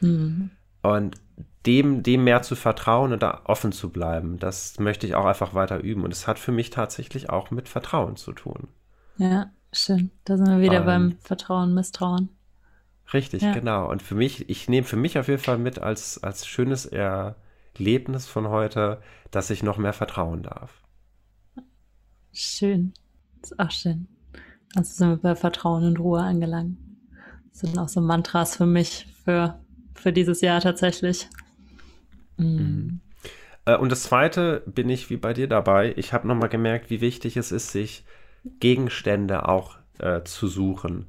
A: Mhm. Und dem, dem mehr zu vertrauen und da offen zu bleiben, das möchte ich auch einfach weiter üben. Und es hat für mich tatsächlich auch mit Vertrauen zu tun.
B: Ja, schön. Da sind wir wieder und, beim Vertrauen, Misstrauen.
A: Richtig, ja. genau. Und für mich, ich nehme für mich auf jeden Fall mit als, als schönes er Erlebnis von heute, dass ich noch mehr vertrauen darf.
B: Schön. Ist auch schön. Also sind wir bei Vertrauen und Ruhe angelangt. Das sind auch so Mantras für mich, für, für dieses Jahr tatsächlich.
A: Mhm. Äh, und das zweite bin ich wie bei dir dabei. Ich habe nochmal gemerkt, wie wichtig es ist, sich Gegenstände auch äh, zu suchen.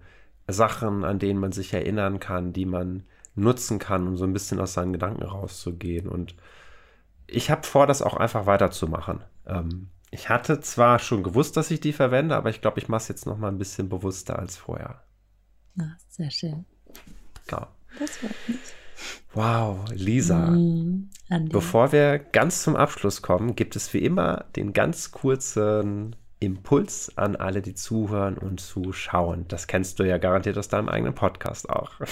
A: Sachen, an denen man sich erinnern kann, die man nutzen kann, um so ein bisschen aus seinen Gedanken rauszugehen. Und ich habe vor, das auch einfach weiterzumachen. Ähm, ich hatte zwar schon gewusst, dass ich die verwende, aber ich glaube, ich mache es jetzt noch mal ein bisschen bewusster als vorher.
B: Na, sehr schön.
A: Ja. Das freut mich. Wow, Lisa. Mm, bevor wir ganz zum Abschluss kommen, gibt es wie immer den ganz kurzen Impuls an alle, die zuhören und zuschauen. Das kennst du ja garantiert aus deinem eigenen Podcast auch. [LAUGHS]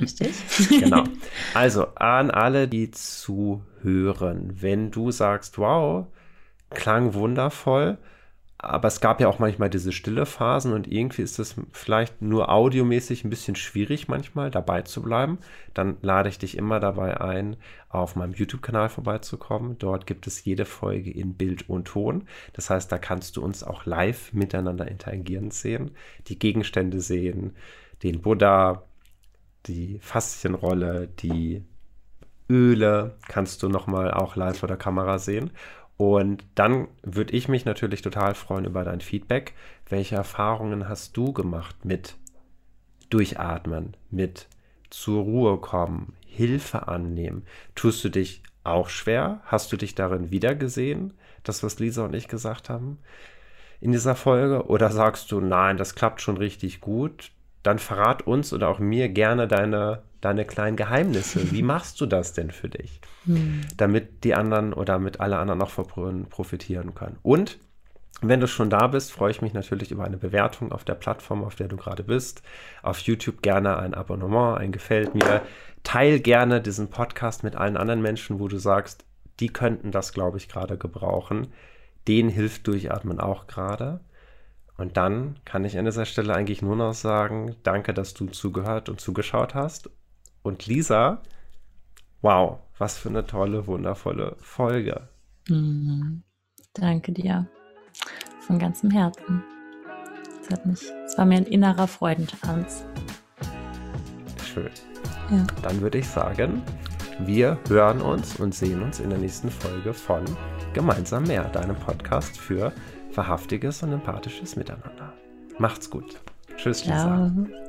B: Richtig. [LAUGHS]
A: genau. [LAUGHS] Also an alle, die zuhören, wenn du sagst, wow, klang wundervoll, aber es gab ja auch manchmal diese stille Phasen und irgendwie ist es vielleicht nur audiomäßig ein bisschen schwierig manchmal dabei zu bleiben. Dann lade ich dich immer dabei ein, auf meinem YouTube-Kanal vorbeizukommen. Dort gibt es jede Folge in Bild und Ton. Das heißt, da kannst du uns auch live miteinander interagieren sehen, die Gegenstände sehen, den Buddha, die Faszienrolle, die Öle kannst du nochmal auch live vor der Kamera sehen. Und dann würde ich mich natürlich total freuen über dein Feedback. Welche Erfahrungen hast du gemacht mit Durchatmen, mit zur Ruhe kommen, Hilfe annehmen? Tust du dich auch schwer? Hast du dich darin wiedergesehen, das, was Lisa und ich gesagt haben in dieser Folge? Oder sagst du, nein, das klappt schon richtig gut? Dann verrat uns oder auch mir gerne deine, deine kleinen Geheimnisse. Wie [LAUGHS] machst du das denn für dich? Hm. Damit die anderen oder damit alle anderen auch profitieren können. Und wenn du schon da bist, freue ich mich natürlich über eine Bewertung auf der Plattform, auf der du gerade bist. Auf YouTube gerne ein Abonnement, ein Gefällt mir. Teil gerne diesen Podcast mit allen anderen Menschen, wo du sagst, die könnten das, glaube ich, gerade gebrauchen. Den hilft Durchatmen auch gerade. Und dann kann ich an dieser Stelle eigentlich nur noch sagen, danke, dass du zugehört und zugeschaut hast. Und Lisa, wow, was für eine tolle, wundervolle Folge.
B: Mhm. Danke dir von ganzem Herzen. Es hat mich, es war mir ein innerer Freudentanz.
A: Schön. Ja. Dann würde ich sagen, wir hören uns und sehen uns in der nächsten Folge von Gemeinsam mehr, deinem Podcast für wahrhaftiges und empathisches Miteinander. Macht's gut. Tschüss, Lisa. Ciao.